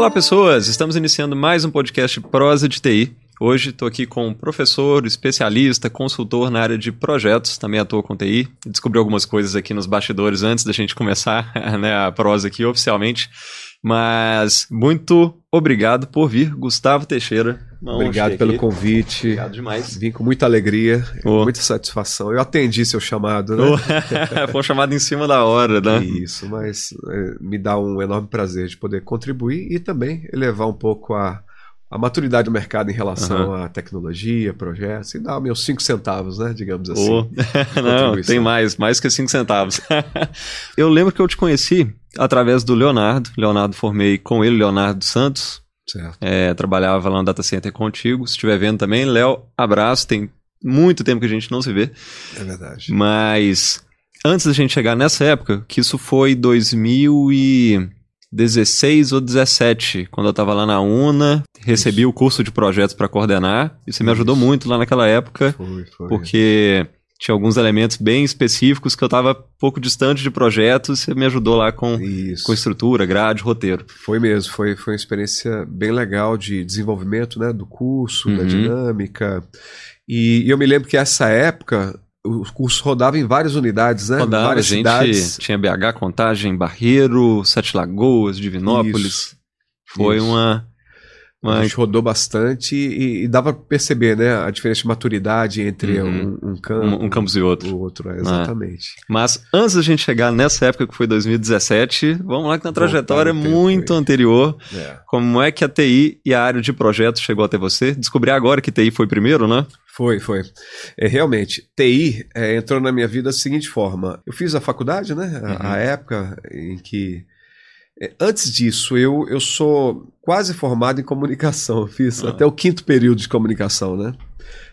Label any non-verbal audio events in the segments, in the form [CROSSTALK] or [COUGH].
Olá, pessoas! Estamos iniciando mais um podcast Prosa de TI. Hoje estou aqui com um professor, especialista, consultor na área de projetos, também atua com TI. Descobri algumas coisas aqui nos bastidores antes da gente começar [LAUGHS] né, a prosa aqui oficialmente. Mas muito obrigado por vir, Gustavo Teixeira. Não, obrigado pelo aqui. convite. Obrigado demais. Vim com muita alegria, oh. muita satisfação. Eu atendi seu chamado, né? Oh. [LAUGHS] Foi um chamado em cima da hora, né? Isso, mas é, me dá um enorme prazer de poder contribuir e também elevar um pouco a, a maturidade do mercado em relação uhum. à tecnologia, projetos, e dar meus cinco centavos, né? Digamos assim. Oh. [LAUGHS] Não, tem mais, mais que cinco centavos. [LAUGHS] eu lembro que eu te conheci através do Leonardo. Leonardo formei com ele, Leonardo Santos. Certo. É, trabalhava lá no data center contigo. Se estiver vendo também, Léo, abraço. Tem muito tempo que a gente não se vê. É verdade. Mas antes da gente chegar nessa época, que isso foi 2016 ou 17, quando eu estava lá na UNA, recebi isso. o curso de projetos para coordenar. E você me ajudou muito lá naquela época. Foi, foi. Porque tinha alguns elementos bem específicos que eu estava pouco distante de projetos, você me ajudou lá com, com estrutura, grade, roteiro. Foi mesmo, foi, foi uma experiência bem legal de desenvolvimento né, do curso, uhum. da dinâmica. E, e eu me lembro que essa época o curso rodava em várias unidades, né? Rodava, várias gente cidades. tinha BH, Contagem, Barreiro, Sete Lagoas, Divinópolis. Isso. Foi Isso. uma mas... A gente rodou bastante e, e dava para perceber né, a diferença de maturidade entre uhum. um, um, campo, um, um, campus e outro. O outro, é, exatamente. É. Mas antes da gente chegar nessa época que foi 2017, vamos lá que na trajetória muito anterior, é. como é que a TI e a área de projetos chegou até você? Descobri agora que TI foi primeiro, né? Foi, foi. É, realmente, TI é, entrou na minha vida da seguinte forma. Eu fiz a faculdade, né? A, uhum. a época em que é, antes disso, eu, eu sou quase formado em comunicação, [LAUGHS] fiz ah. até o quinto período de comunicação, né?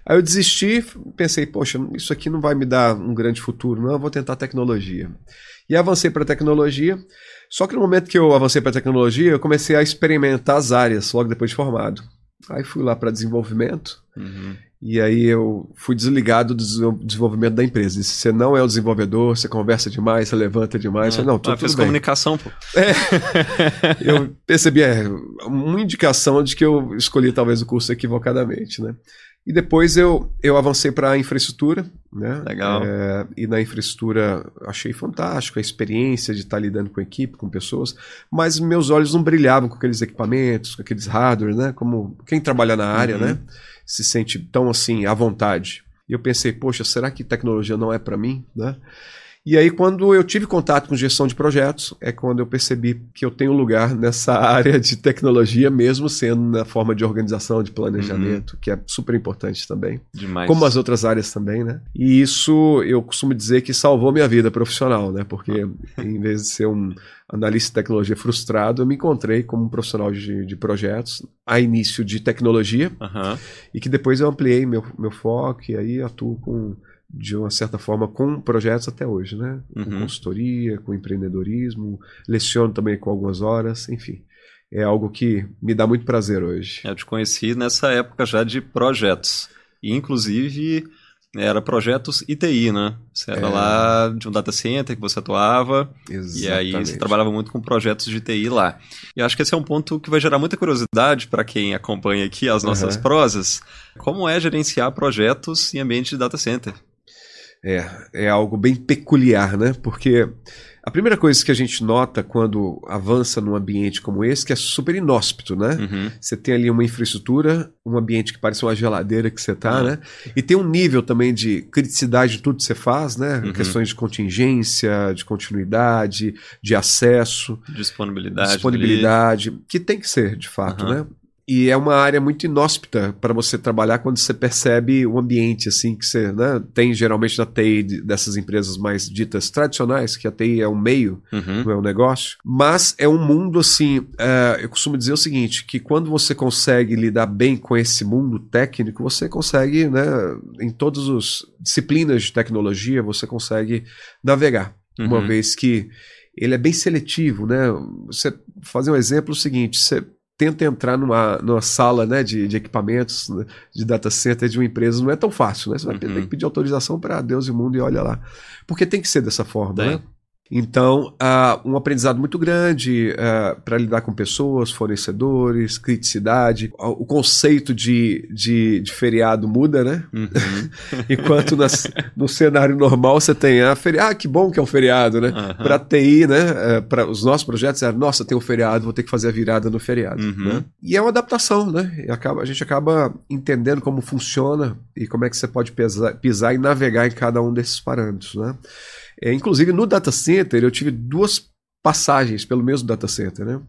Aí eu desisti, pensei, poxa, isso aqui não vai me dar um grande futuro, não, eu vou tentar tecnologia. E avancei para tecnologia, só que no momento que eu avancei para tecnologia, eu comecei a experimentar as áreas logo depois de formado. Aí fui lá para desenvolvimento, uhum. E aí eu fui desligado do desenvolvimento da empresa. Se você não é o desenvolvedor, você conversa demais, você levanta demais. É. Você, não, tudo, ah, fez tudo comunicação, pô. É. [LAUGHS] eu percebi, é, uma indicação de que eu escolhi talvez o curso equivocadamente, né? E depois eu, eu avancei para a infraestrutura, né? Legal. É, e na infraestrutura achei fantástico a experiência de estar lidando com equipe, com pessoas, mas meus olhos não brilhavam com aqueles equipamentos, com aqueles hardware, né? Como quem trabalha na área, uhum. né? Se sente tão assim à vontade. E eu pensei, poxa, será que tecnologia não é para mim, né? E aí, quando eu tive contato com gestão de projetos, é quando eu percebi que eu tenho lugar nessa [LAUGHS] área de tecnologia, mesmo sendo na forma de organização, de planejamento, uhum. que é super importante também. Demais. Como as outras áreas também, né? E isso eu costumo dizer que salvou minha vida profissional, né? Porque [LAUGHS] em vez de ser um analista de tecnologia frustrado, eu me encontrei como um profissional de, de projetos, a início de tecnologia, uhum. e que depois eu ampliei meu, meu foco e aí atuo com de uma certa forma com projetos até hoje, né? Com uhum. consultoria, com empreendedorismo, leciono também com algumas horas, enfim. É algo que me dá muito prazer hoje. Eu te conheci nessa época já de projetos. E, inclusive, era projetos ITI, né? Você era é... lá de um data center que você atuava. Exatamente. E aí você trabalhava muito com projetos de TI lá. E acho que esse é um ponto que vai gerar muita curiosidade para quem acompanha aqui as nossas uhum. prosas. Como é gerenciar projetos em ambiente de data center? É, é algo bem peculiar, né? Porque a primeira coisa que a gente nota quando avança num ambiente como esse, que é super inóspito, né? Uhum. Você tem ali uma infraestrutura, um ambiente que parece uma geladeira que você tá, uhum. né? E tem um nível também de criticidade de tudo que você faz, né? Uhum. Questões de contingência, de continuidade, de acesso. Disponibilidade. Disponibilidade, ali. que tem que ser, de fato, né? E é uma área muito inóspita para você trabalhar quando você percebe o ambiente assim que você né, tem geralmente na TI dessas empresas mais ditas tradicionais, que a TI é um meio, uhum. não é um negócio. Mas é um mundo assim. É, eu costumo dizer o seguinte: que quando você consegue lidar bem com esse mundo técnico, você consegue, né, em todas as disciplinas de tecnologia, você consegue navegar. Uhum. Uma vez que ele é bem seletivo, né? Você fazer um exemplo é o seguinte: você tenta entrar numa, numa sala né, de, de equipamentos, né, de data center de uma empresa, não é tão fácil, né? Você vai uhum. ter que pedir autorização para Deus e o mundo e olha lá. Porque tem que ser dessa forma, tem. né? Então, uh, um aprendizado muito grande uh, para lidar com pessoas, fornecedores, criticidade. O conceito de, de, de feriado muda, né? Uhum. [LAUGHS] Enquanto nas, no cenário normal você tem a feriado, ah, que bom que é um feriado, né? Uhum. Para TI, né? Uh, eh, para os nossos projetos era, nossa, tem um feriado, vou ter que fazer a virada no feriado. Uhum. Né? E é uma adaptação, né? E acaba, a gente acaba entendendo como funciona e como é que você pode pisar, pisar e navegar em cada um desses parâmetros, né? É, inclusive, no data center, eu tive duas passagens pelo mesmo data center, né?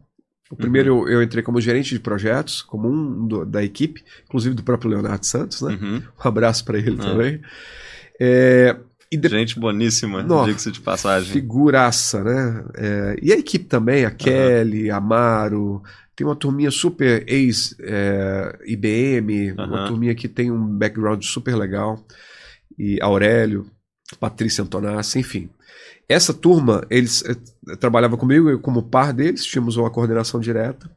O primeiro uhum. eu, eu, entrei como gerente de projetos, como um do, da equipe, inclusive do próprio Leonardo Santos, né? Uhum. Um abraço para ele uhum. também. É, de... Gente boníssima, diga-se de passagem. Figuraça, né? É, e a equipe também, a Kelly, a Amaro, tem uma turminha super ex-IBM, é, uma turminha que tem um background super legal. E Aurélio, Patrícia Antonassi, enfim. Essa turma, eles eh, trabalhavam comigo, eu como par deles, tínhamos uma coordenação direta.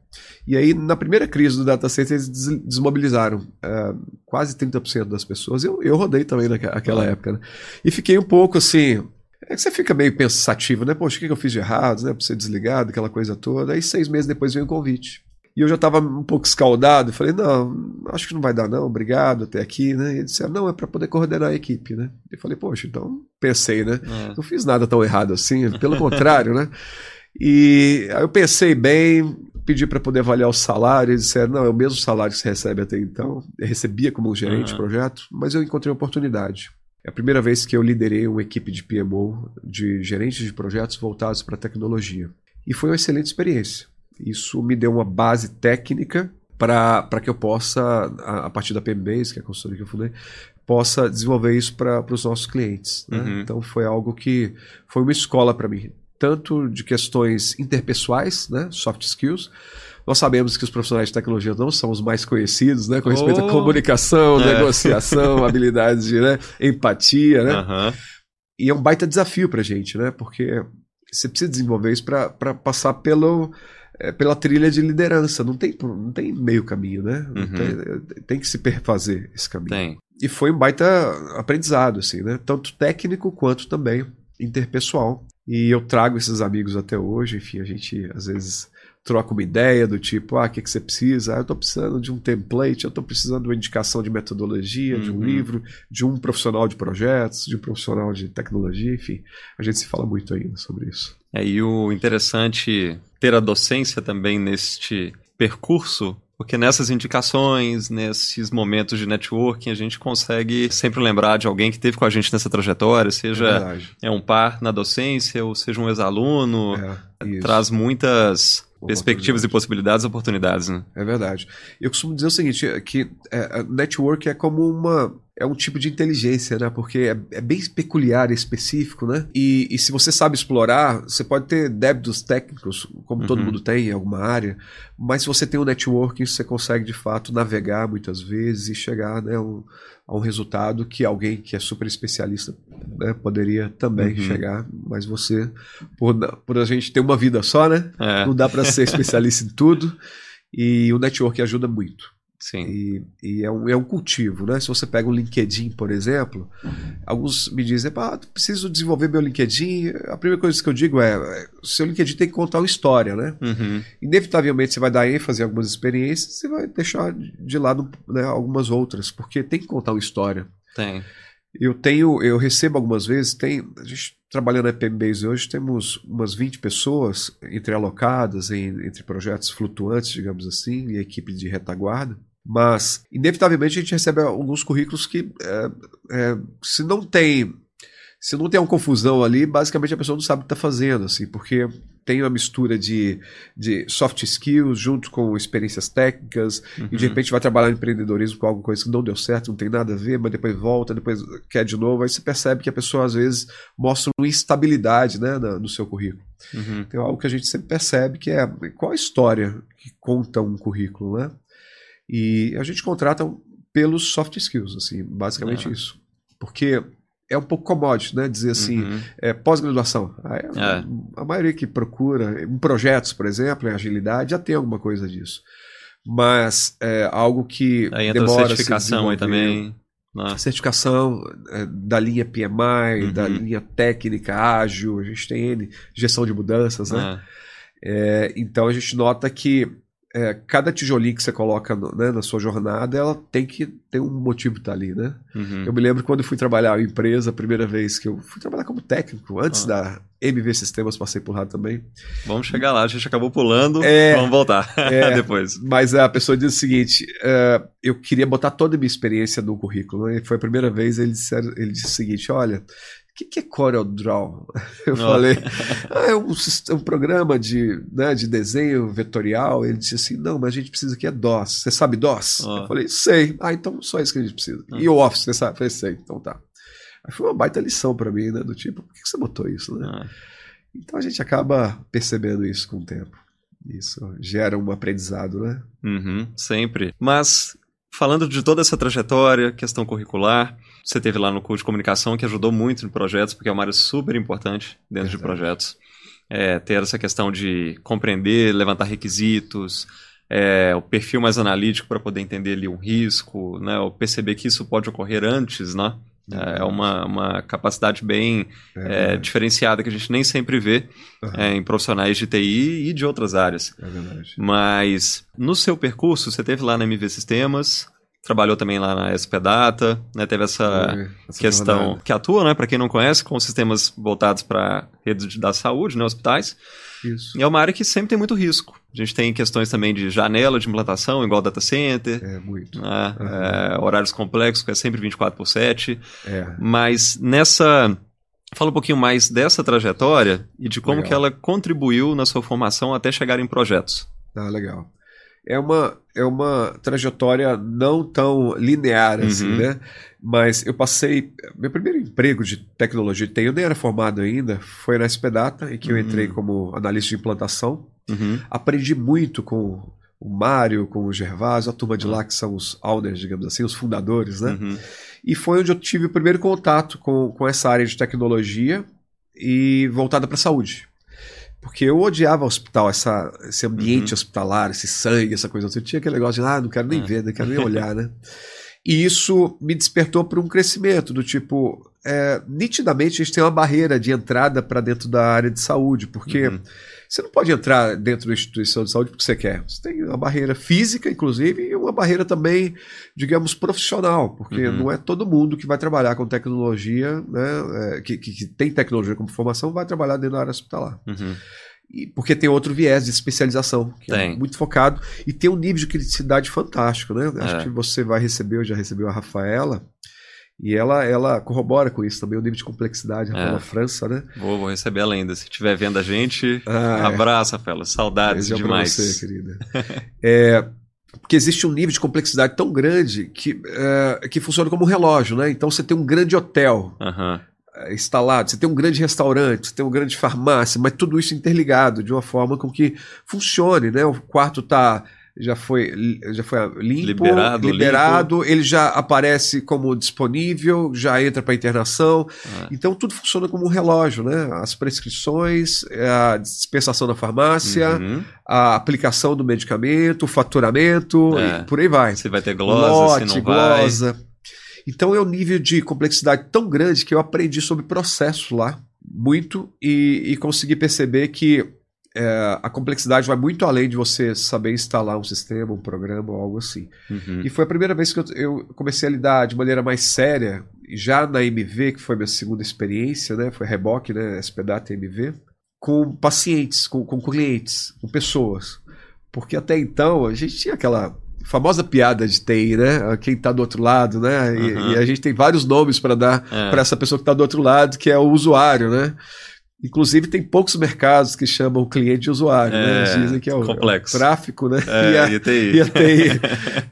E aí, na primeira crise do data center, eles des desmobilizaram eh, quase 30% das pessoas. Eu, eu rodei também naquela época, né? E fiquei um pouco assim. É que você fica meio pensativo, né? Poxa, o que eu fiz de errado, né? Pra ser desligado, aquela coisa toda. Aí, seis meses depois, veio o um convite. E eu já estava um pouco escaldado, falei, não, acho que não vai dar não, obrigado, até aqui, né? E eles disseram, não, é para poder coordenar a equipe, né? Eu falei, poxa, então pensei, né? É. Não fiz nada tão errado assim, pelo [LAUGHS] contrário, né? E aí eu pensei bem, pedi para poder avaliar o salário, eles disseram, não, é o mesmo salário que você recebe até então. Eu recebia como gerente uhum. de projeto, mas eu encontrei oportunidade. É a primeira vez que eu liderei uma equipe de PMO, de gerentes de projetos voltados para tecnologia. E foi uma excelente experiência. Isso me deu uma base técnica para que eu possa, a, a, partir da PMBase, que é a consultoria que eu fundei, possa desenvolver isso para os nossos clientes. Né? Uhum. Então foi algo que foi uma escola para mim, tanto de questões interpessoais, né, soft skills, nós sabemos que os profissionais de tecnologia não são os mais conhecidos, né? Com respeito oh. à comunicação, é. negociação, [LAUGHS] habilidades de né? empatia, né? Uhum. E é um baita desafio para a gente, né? Porque você precisa desenvolver isso para passar pelo é, pela trilha de liderança. Não tem, não tem meio caminho, né? Uhum. Tem, tem, que se perfazer esse caminho. Tem. E foi um baita aprendizado, assim, né? Tanto técnico quanto também interpessoal. E eu trago esses amigos até hoje, enfim, a gente às vezes troca uma ideia do tipo, ah, o que, que você precisa? Ah, eu estou precisando de um template, eu estou precisando de uma indicação de metodologia, uhum. de um uhum. livro, de um profissional de projetos, de um profissional de tecnologia, enfim. A gente se fala muito ainda sobre isso. É, e o interessante ter a docência também neste percurso, porque nessas indicações, nesses momentos de networking, a gente consegue sempre lembrar de alguém que teve com a gente nessa trajetória, seja é, é um par na docência, ou seja um ex-aluno, é, traz muitas perspectivas e possibilidades, oportunidades, né? É verdade. Eu costumo dizer o seguinte, que é, network é como uma é um tipo de inteligência, né? Porque é, é bem peculiar e específico, né? E, e, se você sabe explorar, você pode ter débitos técnicos, como uhum. todo mundo tem em alguma área, mas se você tem um networking, você consegue de fato navegar muitas vezes e chegar né, um, a um resultado que alguém que é super especialista né, poderia também uhum. chegar, mas você, por, por a gente ter uma vida só, né? É. Não dá para ser [LAUGHS] especialista em tudo. E o network ajuda muito. Sim. E, e, é, um, é um cultivo, né? Se você pega o LinkedIn, por exemplo, uhum. alguns me dizem, ah, preciso desenvolver meu LinkedIn. A primeira coisa que eu digo é, é seu LinkedIn tem que contar uma história, né? Uhum. Inevitavelmente você vai dar ênfase em algumas experiências, você vai deixar de lado né, algumas outras, porque tem que contar uma história. Tem. Eu tenho, eu recebo algumas vezes, tem, a gente trabalhando na PMBase hoje, temos umas 20 pessoas entrealocadas em, entre projetos flutuantes, digamos assim, e equipe de retaguarda. Mas, inevitavelmente, a gente recebe alguns currículos que, é, é, se não tem se não tem uma confusão ali, basicamente a pessoa não sabe o que está fazendo, assim, porque tem uma mistura de, de soft skills junto com experiências técnicas, uhum. e de uhum. repente vai trabalhar em empreendedorismo com alguma coisa que não deu certo, não tem nada a ver, mas depois volta, depois quer de novo, aí você percebe que a pessoa às vezes mostra uma instabilidade né, no seu currículo. Uhum. Tem algo que a gente sempre percebe que é qual a história que conta um currículo, né? E a gente contrata pelos soft skills, assim, basicamente é. isso. Porque é um pouco commodity, né? Dizer assim, uhum. é, pós-graduação. É. A maioria que procura, em projetos, por exemplo, em agilidade, já tem alguma coisa disso. Mas é algo que aí entra demora a certificação aí também. Nossa. Certificação é, da linha PMI, uhum. da linha técnica ágil, a gente tem N, gestão de mudanças, né? Ah. É, então a gente nota que é, cada tijolinho que você coloca no, né, na sua jornada, ela tem que ter um motivo estar ali, né? Uhum. Eu me lembro quando eu fui trabalhar em empresa, a primeira vez que eu fui trabalhar como técnico, antes ah. da MV Sistemas, passei por lá também. Vamos chegar lá, a gente acabou pulando, é, vamos voltar é, [LAUGHS] depois. Mas a pessoa disse o seguinte, uh, eu queria botar toda a minha experiência no currículo, né? e foi a primeira vez, ele disse, ele disse o seguinte, olha, que, que é CorelDRAW? [LAUGHS] Eu falei, ah, é um, um, programa de, né, de desenho vetorial. Ele disse assim, não, mas a gente precisa aqui é DOS. Você sabe DOS? Oh. Eu falei, sei. Ah, então só isso que a gente precisa. E o Office, você sabe? Eu falei, sei. Então tá. Aí foi uma baita lição para mim, né? Do tipo, por que você botou isso, né? Ah. Então a gente acaba percebendo isso com o tempo. Isso gera um aprendizado, né? Uhum, sempre. Mas falando de toda essa trajetória, questão curricular, você teve lá no curso de comunicação que ajudou muito em projetos, porque é uma área super importante dentro Exato. de projetos. É, ter essa questão de compreender, levantar requisitos, é, o perfil mais analítico para poder entender ali um risco, né, ou perceber que isso pode ocorrer antes, né? É uma, uma capacidade bem é é, diferenciada que a gente nem sempre vê uhum. em profissionais de TI e de outras áreas. É verdade. Mas no seu percurso, você teve lá na MV Sistemas, trabalhou também lá na SP Data, né, teve essa, essa questão jornada. que atua, né, para quem não conhece, com sistemas voltados para redes da saúde, né, hospitais. Isso. E é uma área que sempre tem muito risco. A gente tem questões também de janela de implantação, igual data center. É, muito. Né? Uhum. É, horários complexos, que é sempre 24 por 7. É. Mas nessa. Fala um pouquinho mais dessa trajetória e de como legal. que ela contribuiu na sua formação até chegar em projetos. Ah, legal é uma, é uma trajetória não tão linear assim, uhum. né? Mas eu passei. Meu primeiro emprego de tecnologia de TI, eu nem era formado ainda, foi na SPData, em que eu entrei uhum. como analista de implantação. Uhum. Aprendi muito com o Mário, com o Gervásio, a turma de lá, que são os owners, digamos assim, os fundadores, né? Uhum. E foi onde eu tive o primeiro contato com, com essa área de tecnologia e voltada para a saúde. Porque eu odiava o hospital, essa, esse ambiente uhum. hospitalar, esse sangue, essa coisa. Eu tinha aquele negócio de, ah, não quero nem é. ver, não quero nem [LAUGHS] olhar, né? E isso me despertou para um crescimento do tipo, é, nitidamente a gente tem uma barreira de entrada para dentro da área de saúde, porque uhum. Você não pode entrar dentro da instituição de saúde porque você quer. Você tem uma barreira física, inclusive, e uma barreira também, digamos, profissional, porque uhum. não é todo mundo que vai trabalhar com tecnologia, né, é, que, que, que, tem tecnologia como formação, vai trabalhar dentro da área hospitalar. Uhum. E, porque tem outro viés de especialização, que é tem. é muito focado, e tem um nível de criticidade fantástico, né? É. Acho que você vai receber, já recebeu a Rafaela, e ela, ela corrobora com isso também, o nível de complexidade, Rafaela é. França, né? Vou, vou receber ela ainda. Se estiver vendo a gente, ah, abraço, Rafaela. Saudades Beijo demais. Pra você, querida. [LAUGHS] é, porque existe um nível de complexidade tão grande que, é, que funciona como um relógio, né? Então você tem um grande hotel. Uhum instalado, você tem um grande restaurante, você tem uma grande farmácia, mas tudo isso interligado de uma forma com que funcione, né? O quarto está já foi, já foi limpo, liberado, liberado limpo. ele já aparece como disponível, já entra para internação. Ah. Então tudo funciona como um relógio, né? As prescrições, a dispensação da farmácia, uhum. a aplicação do medicamento, o faturamento, é. por aí vai. Se vai ter glosa, Lote, se não glosa. Vai. Então é um nível de complexidade tão grande que eu aprendi sobre processo lá muito e, e consegui perceber que é, a complexidade vai muito além de você saber instalar um sistema, um programa ou algo assim. Uhum. E foi a primeira vez que eu, eu, comecei a lidar de maneira mais séria, já na MV, que foi minha segunda experiência, né? Foi Reboque, né? SPDATA MV, com pacientes, com, com clientes, com pessoas. Porque até então a gente tinha aquela famosa piada de TI, né? Quem está do outro lado, né? E, uhum. e, a gente tem vários nomes para dar é. para essa pessoa que está do outro lado, que é o usuário, né? Inclusive, tem poucos mercados que chamam o cliente de usuário, né? é, né? Dizem que é o, complexo. É o tráfico, né? É, e, a, e a TI. E a TI.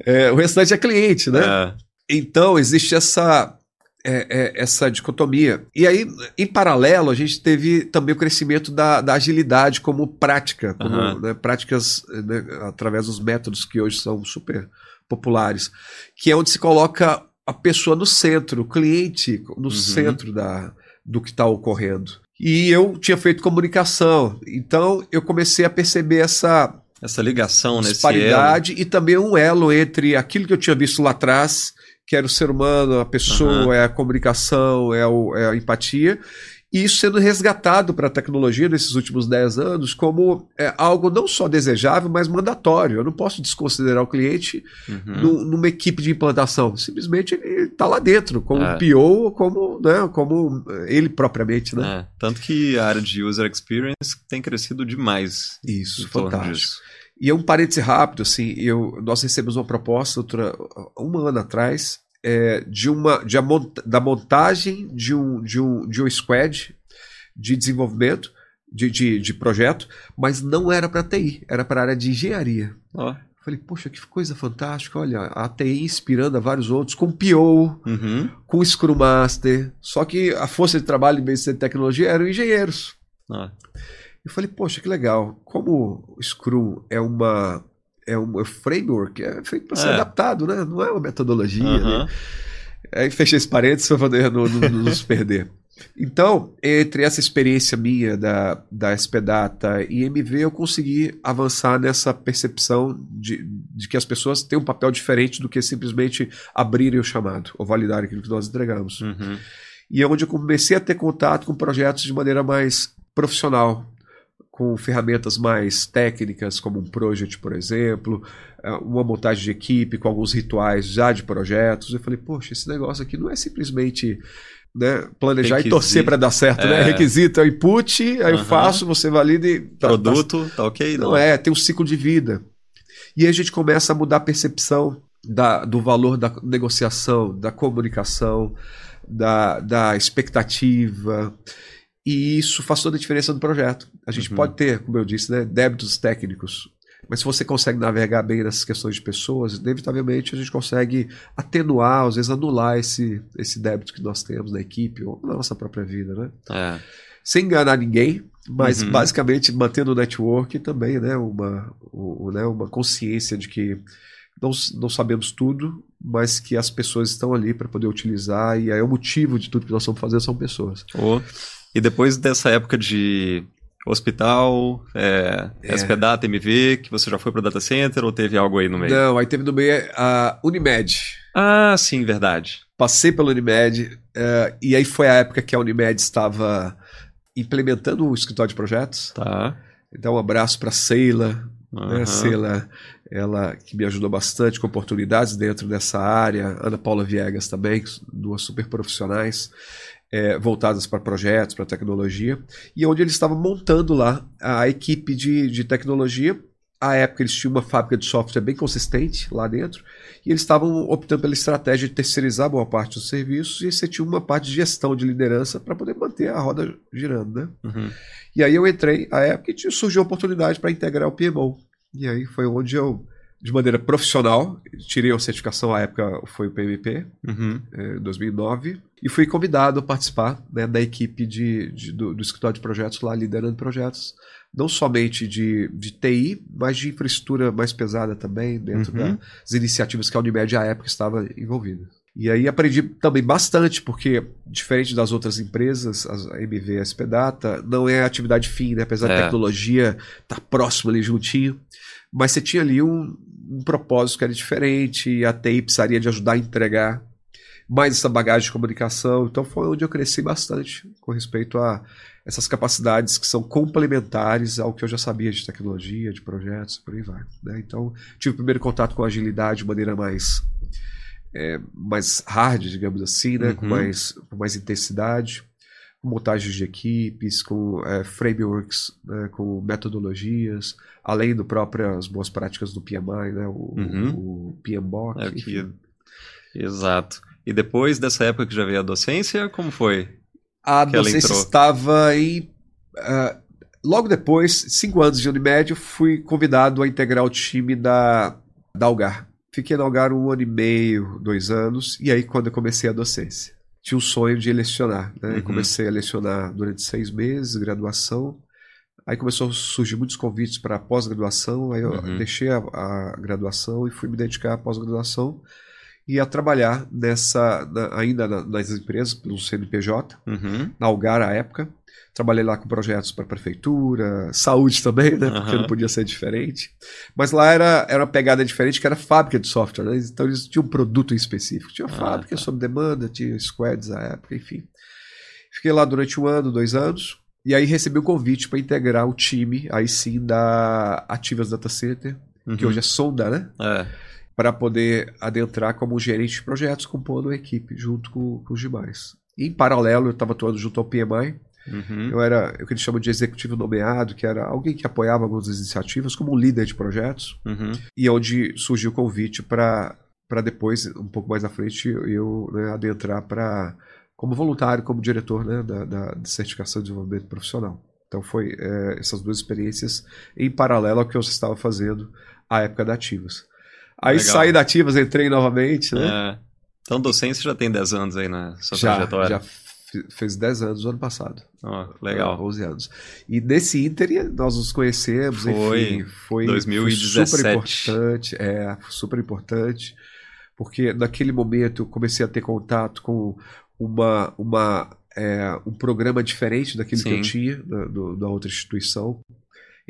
é, o restante é cliente, né? É. Então, existe essa, é, é, essa dicotomia. E aí, em paralelo, a gente teve também o crescimento da, da agilidade como prática, como uhum. né, práticas né, através dos métodos que hoje são super populares, que é onde se coloca a pessoa no centro, o cliente no uhum. centro da, do que está ocorrendo. E eu tinha feito comunicação. Então eu comecei a perceber essa essa ligação, disparidade e também um elo entre aquilo que eu tinha visto lá atrás, que era o ser humano, a pessoa, uhum. é a comunicação, é, o, é a empatia. E isso sendo resgatado para a tecnologia nesses últimos 10 anos como é, algo não só desejável, mas mandatório. Eu não posso desconsiderar o cliente uhum. numa equipe de implantação. Simplesmente ele está lá dentro, como é. PO, como, né, como ele propriamente. Né? É. Tanto que a área de user experience tem crescido demais. Isso, fantástico. E é um parêntese rápido, assim, eu, nós recebemos uma proposta outra, um ano atrás é, de uma, de da montagem de um, de, um, de um squad de desenvolvimento, de, de, de projeto, mas não era para TI, era para a área de engenharia. Oh. Falei, poxa, que coisa fantástica. Olha, a TI inspirando a vários outros, com PO, uhum. com Scrum Master. Só que a força de trabalho, em vez de ser tecnologia, eram engenheiros. Ah. Eu falei, poxa, que legal. Como o Scrum é uma é um framework, é feito para ser é. adaptado, né? Não é uma metodologia. Uhum. Né? Aí fechei esse parênteses para poder não, não, não nos perder. Então, entre essa experiência minha da, da SPData e MV, eu consegui avançar nessa percepção de, de que as pessoas têm um papel diferente do que simplesmente abrirem o chamado ou validarem aquilo que nós entregamos. Uhum. E é onde eu comecei a ter contato com projetos de maneira mais profissional, com ferramentas mais técnicas, como um project, por exemplo, é, uma montagem de equipe com alguns rituais já de projetos. Eu falei, poxa, esse negócio aqui não é simplesmente né, planejar Requisito. e torcer para dar certo, né? é. né? Requisito é o input, aí uhum. eu faço, você valida e. Tá, Produto, tá, tá ok, não. não é, tem um ciclo de vida. E aí a gente começa a mudar a percepção da, do valor da negociação, da comunicação, da, da expectativa. E isso faz toda a diferença no projeto. A gente uhum. pode ter, como eu disse, né, débitos técnicos, mas se você consegue navegar bem nessas questões de pessoas, inevitavelmente a gente consegue atenuar, às vezes anular esse, esse débito que nós temos na equipe ou na nossa própria vida, né? É. Sem enganar ninguém, mas uhum. basicamente mantendo o network também, né? Uma, o, né? uma consciência de que não, não sabemos tudo, mas que as pessoas estão ali para poder utilizar e aí o motivo de tudo que nós estamos fazendo são pessoas. Oh. E depois dessa época de hospital, é, é. Que você já foi para o data center ou teve algo aí no meio? Não, aí teve no meio a Unimed. Ah, sim, verdade. Passei pela Unimed uh, e aí foi a época que a Unimed estava implementando o escritório de projetos. Tá. Então, um abraço para Seila, uhum. né? Seila, ela que me ajudou bastante com oportunidades dentro dessa área. Ana Paula Viegas também, duas super profissionais é, voltadas para projetos, para tecnologia, e onde eles estavam montando lá a equipe de, de tecnologia. À época, eles tinham uma fábrica de software bem consistente lá dentro, e eles estavam optando pela estratégia de terceirizar boa parte dos serviços, e você tinha uma parte de gestão de liderança para poder manter a roda girando. Né? Uhum. E aí eu entrei à época e surgiu a oportunidade para integrar o PMO. E aí foi onde eu de maneira profissional. Tirei a certificação, à época foi o PMP, uhum. É, em 2009, e fui convidado a participar né, da equipe de, de do, do, escritório de projetos lá, liderando projetos, não somente de, de TI, mas de infraestrutura mais pesada também, dentro uhum. das iniciativas que a Unimed à época estava envolvida. E aí aprendi também bastante, porque, diferente das outras empresas, a MV e a SP Data, não é atividade fim, né? apesar é. da tecnologia estar tá próxima ali juntinho. Mas você tinha ali um, um propósito que era diferente, e a TI precisaria de ajudar a entregar mais essa bagagem de comunicação. Então foi onde eu cresci bastante com respeito a essas capacidades que são complementares ao que eu já sabia de tecnologia, de projetos, por aí vai. Né? Então tive o primeiro contato com agilidade de maneira mais é, mais hard, digamos assim, né? Uhum. com, mais, com mais intensidade montagens de equipes, com é, frameworks, né, com metodologias, além do próprias boas práticas do PMI, né, o, uhum. o PMBOK. É que... Exato. E depois dessa época que já veio a docência, como foi? A docência estava em. Uh, logo depois, cinco anos de Unimed, fui convidado a integrar o time da, da Algar. Fiquei na Algar um ano e meio, dois anos, e aí quando eu comecei a docência tinha o sonho de lecionar. Né? Uhum. Comecei a lecionar durante seis meses, graduação. Aí começou a surgir muitos convites para pós-graduação. Aí eu uhum. deixei a, a, graduação e fui me dedicar à pós-graduação. Ia trabalhar nessa, na, ainda na, nas empresas, pelo CNPJ, Uhum. na Algar à época. Trabalhei lá com projetos para a prefeitura, saúde também, né? Porque Aham. não podia ser diferente. Mas lá era, era uma pegada diferente, que era fábrica de software, né? Então eles tinham um produto em específico. Tinha Ah, fábrica tá. sob demanda, tinha squads à época, enfim. Fiquei lá durante um ano, dois anos. E aí recebi um convite para integrar o time, aí sim, da Ativas Data Center, que Uhum. hoje é Sonda, né? É. para poder adentrar como gerente de projetos, compondo a equipe junto com, com os demais. E, em paralelo, eu estava atuando junto ao PMI. Uhum. Eu era o que eles chamam de executivo nomeado, que era alguém que apoiava algumas iniciativas, como líder de projetos, Uhum. e onde surgiu o convite para depois, um pouco mais à frente, eu né, adentrar para como voluntário, como diretor né, da, da de certificação de desenvolvimento profissional. Então, foi é, essas duas experiências em paralelo ao que eu estava fazendo à época da Ativas. Aí Legal. saí da Ativas, entrei novamente, né? É. Então, docência já tem 10 anos aí na sua já, trajetória. já fe- fez 10 anos no ano passado. Ó, legal. 11 anos. E nesse ínter nós nos conhecemos, Foi enfim, foi, 2017. foi super importante, é, super importante, porque naquele momento eu comecei a ter contato com uma, uma, é, um programa diferente daquele que Sim. eu tinha da outra instituição.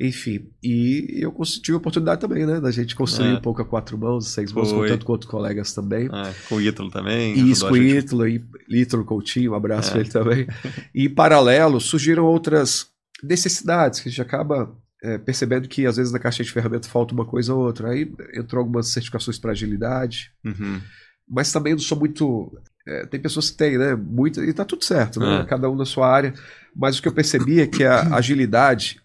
Enfim, e eu tive a oportunidade também, né, da gente construir É. um pouco a quatro mãos, seis mãos, Foi. contando com outros colegas também. É, com o Ítalo também. E isso com o. Ítalo, e Ítalo Coutinho, um abraço É. pra ele também. E em paralelo, surgiram outras necessidades que a gente acaba é, percebendo que às vezes na caixa de ferramentas falta uma coisa ou outra. Aí entrou algumas certificações para agilidade, Uhum. mas também não sou muito. é, tem pessoas que têm, né? Muito, e tá tudo certo, né? É. Cada um na sua área. Mas o que eu percebi é que a agilidade,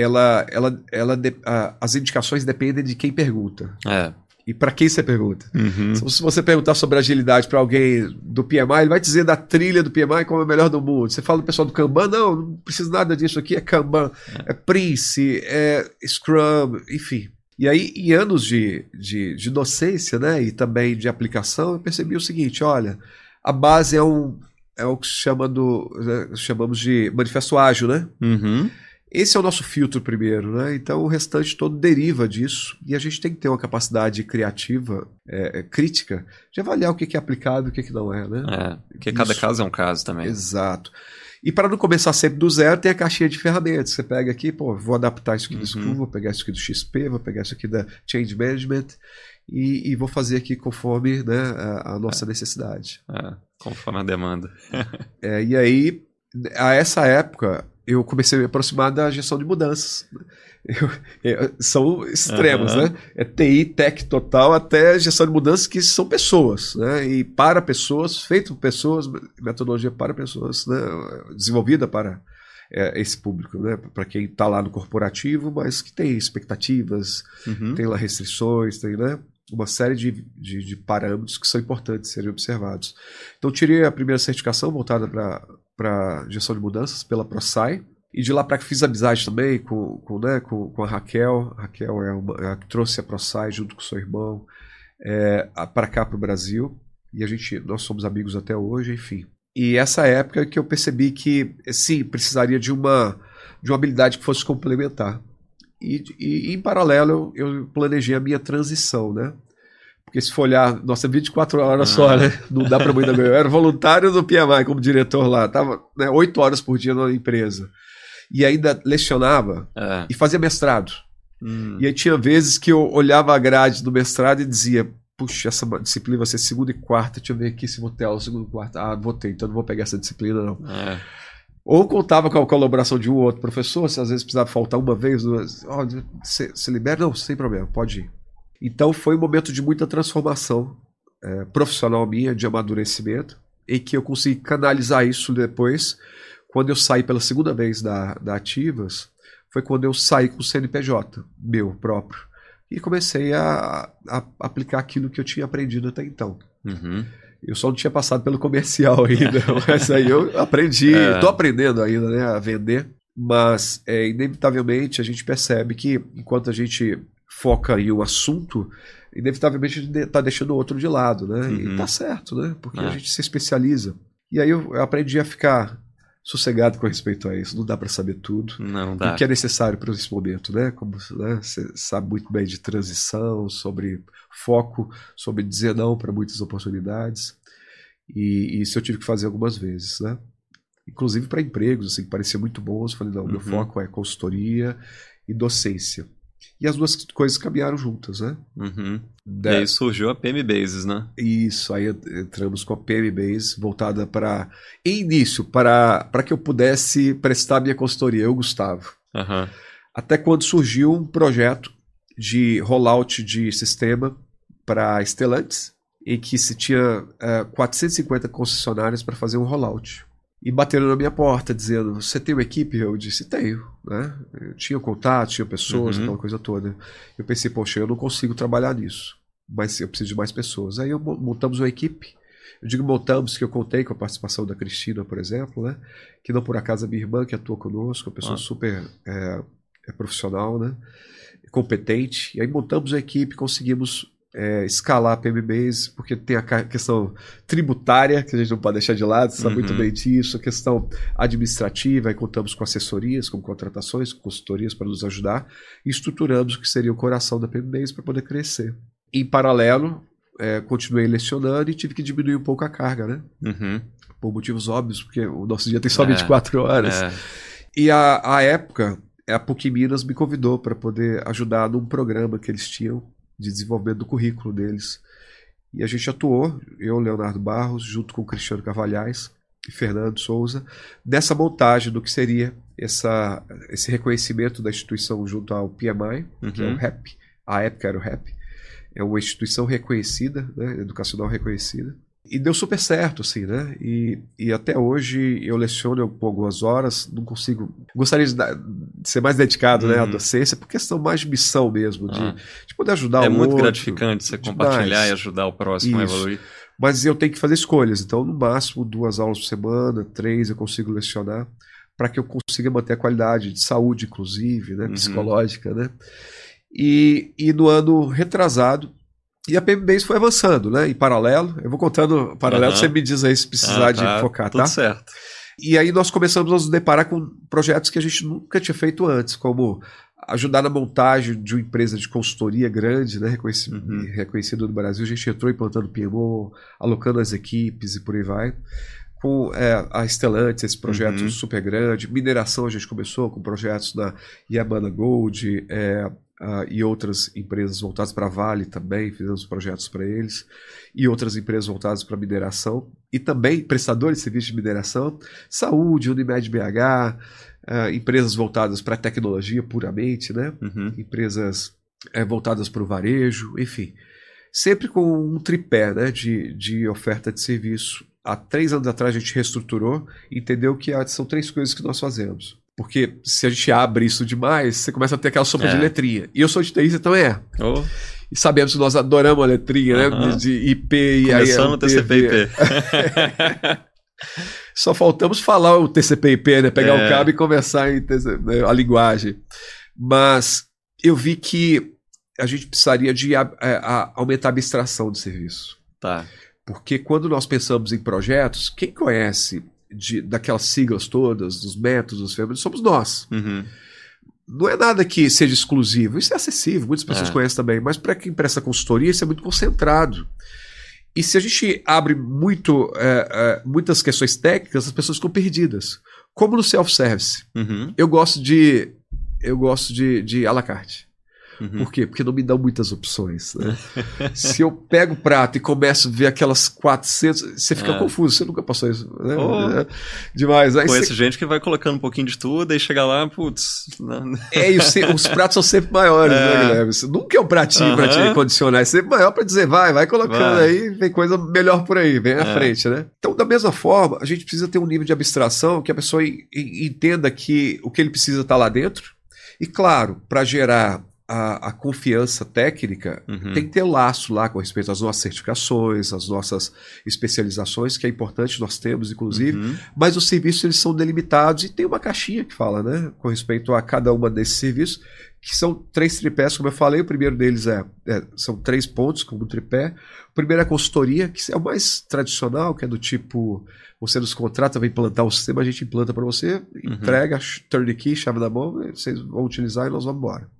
ela, ela, ela, de- a- as indicações dependem de quem pergunta. É. E para quem você pergunta. Uhum. Se você perguntar sobre agilidade para alguém do PMI, ele vai dizer da trilha do PMI como é a melhor do mundo. Você fala do pessoal do Kanban, não, não precisa nada disso aqui, é Kanban, é Prince, é Scrum, enfim. E aí, em anos de, de, de docência né, e também de aplicação, eu percebi o seguinte: olha, a base é, um, é o que se chama do, né, chamamos de manifesto ágil, né? Uhum. Esse é o nosso filtro primeiro, né? Então o restante todo deriva disso e a gente tem que ter uma capacidade criativa, é, é, crítica, de avaliar o que é aplicado e o que que não é, né? É. Porque cada Isso. caso é um caso também. Exato. E para não começar sempre do zero, tem a caixinha de ferramentas. Você pega aqui, pô, vou adaptar isso aqui do Uhum. Scrum, vou pegar isso aqui do XP, vou pegar isso aqui da Change Management e, e vou fazer aqui conforme né, a, a nossa necessidade. É. Conforme a demanda. [LAUGHS] É, e aí, a essa época, eu comecei a me aproximar da gestão de mudanças. Eu- eu- são extremos, Aham. né? É TI, tech total, até gestão de mudanças que são pessoas, né? E para pessoas, feito por pessoas, metodologia para pessoas, né? Desenvolvida para é, esse público, né? Para quem está lá no corporativo, mas que tem expectativas, Uhum. tem lá restrições, tem, né? Uma série de, de, de parâmetros que são importantes serem observados. Então, tirei a primeira certificação voltada para gestão de mudanças pela ProSci. E de lá para cá fiz amizade também com, com, né, com, com a Raquel. A Raquel é, uma, é a que trouxe a ProSci junto com seu irmão é, para cá para o Brasil. E a gente, nós somos amigos até hoje, enfim. E essa época que eu percebi que, sim, precisaria de uma, de uma habilidade que fosse complementar. E, e em paralelo eu, eu planejei a minha transição, né? Porque se for olhar, nossa, 24 horas Ah. só, né? Não dá para muita coisa. Eu era [LAUGHS] voluntário do PMI como diretor lá, tava né, 8 horas por dia na empresa. E ainda lecionava É. e fazia mestrado. Hum. E aí tinha vezes que eu olhava a grade do mestrado e dizia, puxa, essa disciplina vai ser segunda e quarta, deixa eu ver aqui se vou ter aula segunda e quarta. Ah, vou ter, então não vou pegar essa disciplina não. É. Ou contava com a colaboração de um ou outro professor, se às vezes precisava faltar uma vez, duas. Ó, você libera? Não, sem problema, pode ir. Então foi um momento de muita transformação é, profissional minha, de amadurecimento, em que eu consegui canalizar isso depois, quando eu saí pela segunda vez da, da Ativas, foi quando eu saí com o CNPJ, meu próprio, e comecei a, a aplicar aquilo que eu tinha aprendido até então. Uhum. Eu só não tinha passado pelo comercial ainda, [LAUGHS] mas aí eu aprendi, É. estou aprendendo ainda né, a vender, mas é, inevitavelmente a gente percebe que enquanto a gente foca em um assunto, inevitavelmente está deixando o outro de lado, né? Uhum. E tá certo, né? Porque É. a gente se especializa. E aí eu aprendi a ficar sossegado com respeito a isso. Não dá para saber tudo. Não dá. O que é necessário para esse momento, né? Como né, você sabe muito bem de transição, sobre foco, sobre dizer não para muitas oportunidades. E isso eu tive que fazer algumas vezes, né? Inclusive para empregos, assim, que parecia muito bons. Eu falei, não, uhum. meu foco é consultoria e docência. E as duas coisas caminharam juntas, né? Uhum. Da... E aí surgiu a PM Bases, né? Isso, aí entramos com a PM Bases voltada para. Em início, para, para que eu pudesse prestar minha consultoria, eu, Gustavo. Uhum. Até quando surgiu um projeto de rollout de sistema para Stellantis, em que se tinha uh, eh, 450 concessionárias para fazer um rollout e bateram na minha porta dizendo: Você tem uma equipe? Eu disse: Tenho. Né? Eu tinha contato, tinha pessoas, uhum. aquela coisa toda. Eu pensei: Poxa, eu não consigo trabalhar nisso, mas eu preciso de mais pessoas. Aí eu, montamos uma equipe. Eu digo montamos, que eu contei com a participação da Cristina, por exemplo, né? que não por acaso a minha irmã que atua conosco, uma pessoa ah. super é, é profissional, né? competente. E aí montamos a equipe, conseguimos é, escalar a PMBase, porque tem a questão tributária, que a gente não pode deixar de lado, você sabe muito uhum. bem disso, a questão administrativa, e contamos com assessorias, com contratações, com consultorias para nos ajudar, e estruturamos o que seria o coração da PMBase para poder crescer. Em paralelo, é, continuei lecionando e tive que diminuir um pouco a carga, né? Uhum. Por motivos óbvios, porque o nosso dia tem só é, 24 horas. É. E a, a época, a PUC Minas me convidou para poder ajudar num programa que eles tinham de desenvolvimento do currículo deles. E a gente atuou, eu, Leonardo Barros, junto com o Cristiano Carvalhais e Fernando Souza, nessa montagem do que seria essa, esse reconhecimento da instituição junto ao PMI, uhum. que é o REP, a época era o REP, é uma instituição reconhecida, né, educacional reconhecida, e deu super certo, assim, né? E, e até hoje eu leciono por algumas horas, não consigo. Gostaria de, dar, de ser mais dedicado uhum. né, à uhum. docência, por questão mais de missão mesmo, de, ah. de poder ajudar é o outro. É muito gratificante você compartilhar e ajudar o próximo Isso. a evoluir. Mas eu tenho que fazer escolhas, então no máximo duas aulas por semana, três eu consigo lecionar, para que eu consiga manter a qualidade de saúde, inclusive, né, uhum. psicológica, né? E, e no ano retrasado, e a PMBase foi avançando, né? Em paralelo. Eu vou contando paralelo, uhum. você me diz aí se precisar ah, tá, de focar, tudo tá? certo. E aí nós começamos a nos deparar com projetos que a gente nunca tinha feito antes, como ajudar na montagem de uma empresa de consultoria grande, né, reconhecido, uhum. reconhecido no Brasil. A gente entrou implantando PMO, alocando as equipes e por aí vai. Com é, a Stellantis, esse projeto uhum. super grande. Mineração a gente começou com projetos na Yamana Gold, é, uh, e outras empresas voltadas para a Vale também, fizemos projetos para eles, e outras empresas voltadas para mineração, e também prestadores de serviços de mineração, saúde, Unimed BH, uh, empresas voltadas para tecnologia puramente, né? Uhum. empresas uh, voltadas para o varejo, enfim. Sempre com um tripé né, de, de oferta de serviço. Há três anos atrás a gente reestruturou e entendeu que são três coisas que nós fazemos. Porque se a gente abre isso demais, você começa a ter aquela sopa é. de letrinha. E eu sou de TI, também é. Oh. E sabemos que nós adoramos a letrinha, uh -huh. né? De, IP e Começando aí. no TCP/IP. [LAUGHS] Só faltamos falar o TCP/IP, né? Pegar é. o cabo e conversar em né, a linguagem. Mas eu vi que a gente precisaria de a, a, aumentar a abstração do serviço. Tá. Porque quando nós pensamos em projetos, quem conhece de, daquelas siglas todas, dos métodos, dos ferramentas, somos nós. Uhum. Não é nada que seja exclusivo, isso é acessível, muitas pessoas é. conhecem também, mas para quem presta consultoria, isso é muito concentrado. E se a gente abre muito, é, é, muitas questões técnicas, as pessoas ficam perdidas. Como no self-service. Uhum. Eu gosto de. Eu gosto de, de à la carte. Uhum. Por quê? Porque não me dão muitas opções. Né? Se eu pego o prato e começo a ver aquelas 400, você fica é. confuso, você nunca passou isso. Né? Oh. Demais. Aí Conheço você... gente que vai colocando um pouquinho de tudo e chega lá, putz. Não. É, e os, os, pratos são sempre maiores, né, é. né, Guilherme? Nunca é um pratinho uhum. para te condicionar, é sempre maior para dizer, vai, vai colocando vai. aí, vem coisa melhor por aí, vem à é. frente, né? Então, da mesma forma, a gente precisa ter um nível de abstração que a pessoa entenda que o que ele precisa está lá dentro. E claro, para gerar a, a, confiança técnica uhum. tem que ter laço lá com respeito às nossas certificações, às nossas especializações, que é importante, nós temos, inclusive, uhum. mas os serviços eles são delimitados e tem uma caixinha que fala, né, com respeito a cada uma desses serviços, que são três tripés, como eu falei, o primeiro deles é, é são três pontos como tripé. O primeiro é a consultoria, que é o mais tradicional, que é do tipo, você nos contrata, vem implantar o sistema, a gente implanta para você, uhum. entrega, turnkey, chave na mão, vocês vão utilizar e nós vamos embora.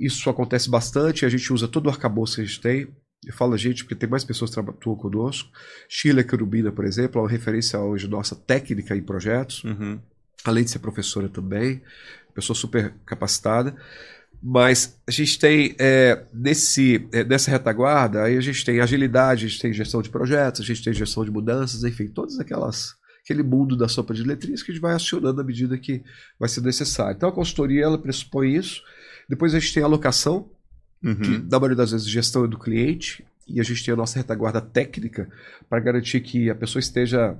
Isso acontece bastante, a gente usa todo o arcabouço que a gente tem. Eu falo a gente porque tem mais pessoas que atuam conosco. Sheila Querubina, por exemplo, é uma referência hoje nossa técnica em projetos, uhum. além de ser professora também, pessoa super capacitada. Mas a gente tem é, nesse, é, nessa retaguarda, aí a gente tem agilidade, a gente tem gestão de projetos, a gente tem gestão de mudanças, enfim, todas aquelas aquele mundo da sopa de letrinhas que a gente vai acionando à medida que vai ser necessário. Então a consultoria ela pressupõe isso. Depois a gente tem a alocação, uhum. que na maioria das vezes gestão é do cliente, e a gente tem a nossa retaguarda técnica para garantir que a pessoa esteja,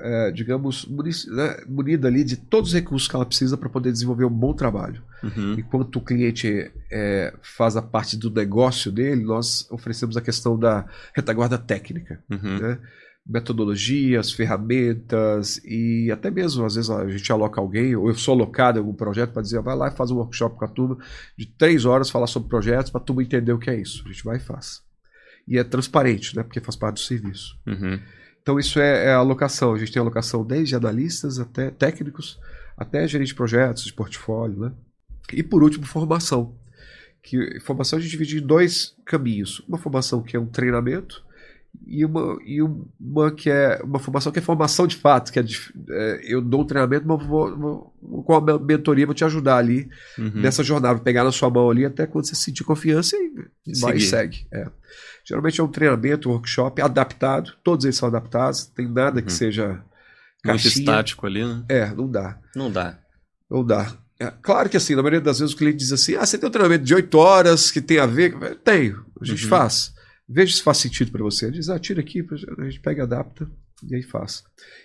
é, digamos, né, munida ali de todos os recursos que ela precisa para poder desenvolver um bom trabalho. Uhum. Enquanto o cliente é, faz a parte do negócio dele, nós oferecemos a questão da retaguarda técnica. Uhum. Né? Metodologias, ferramentas e até mesmo às vezes a gente aloca alguém, ou eu sou alocado em algum projeto para dizer, vai lá e faz um workshop com a turma de três horas falar sobre projetos para a turma entender o que é isso. A gente vai e faz. E é transparente, né? Porque faz parte do serviço. Uhum. Então isso é, é a alocação. A gente tem alocação desde analistas até técnicos, até gerente de projetos, de portfólio, né? E por último, formação. Que formação a gente divide em dois caminhos. Uma formação que é um treinamento, e uma, e uma que é uma formação que é formação de fato, que é, é eu dou um treinamento, mas vou, vou, com a mentoria vou te ajudar ali uhum. nessa jornada, vou pegar na sua mão ali até quando você sentir confiança e, e vai e segue. É. Geralmente é um treinamento, um workshop adaptado, todos eles são adaptados, tem nada uhum. que seja caixinha. Muito estático ali, né? É, não dá. Não dá. Não dá. É, claro que assim, na maioria das vezes o cliente diz assim: ah, você tem um treinamento de 8 horas que tem a ver. Tenho, a gente uhum. faz. Veja se faz sentido para você. Ele diz, ah, tira aqui, a gente pega, adapta e aí faz.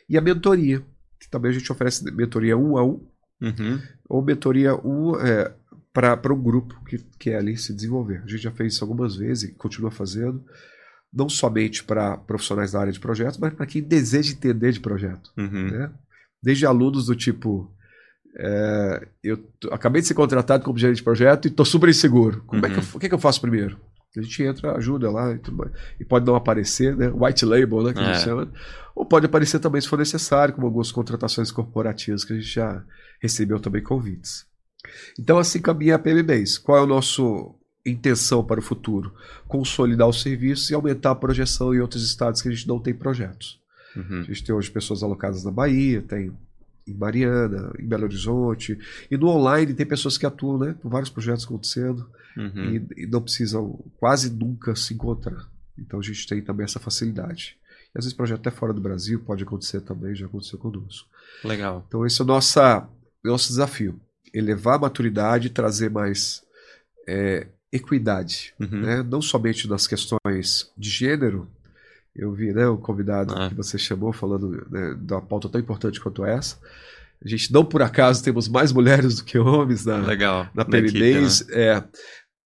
E a mentoria, que também a gente oferece mentoria um a um, uhum. ou mentoria um é, para um grupo que quer ali se desenvolver. A gente já fez isso algumas vezes e continua fazendo, não somente para profissionais da área de projetos, mas para quem deseja entender de projeto. Uhum. Né? Desde alunos do tipo, é, eu acabei de ser contratado como gerente de projeto e estou super inseguro. Como uhum. é que eu, uhum. o que, é que eu faço primeiro? A gente entra, ajuda lá e pode não aparecer, né? White label, né? Que é. a gente é. chama. Ou pode aparecer também se for necessário, como algumas contratações corporativas que a gente já recebeu também convites. Então, assim caminha a PMBase. Qual é a nossa intenção para o futuro? Consolidar os serviços e aumentar a projeção em outros estados que a gente não tem projetos. Uhum. A gente tem hoje pessoas alocadas na Bahia, tem em Mariana, em Belo Horizonte. E no online tem pessoas que atuam, né? Com vários projetos acontecendo uhum. e, e, não precisam quase nunca se encontrar. Então a gente tem também essa facilidade. E às vezes projeto até fora do Brasil pode acontecer também, já aconteceu conosco. Legal. Então esse é o nossa, nosso desafio. Elevar a maturidade e trazer mais é, equidade. Uhum. Né? Não somente nas questões de gênero, eu vi né, o convidado ah. que você chamou falando né, de uma pauta tão importante quanto essa. A gente não por acaso temos mais mulheres do que homens na, Legal. na PMDs. Né? É,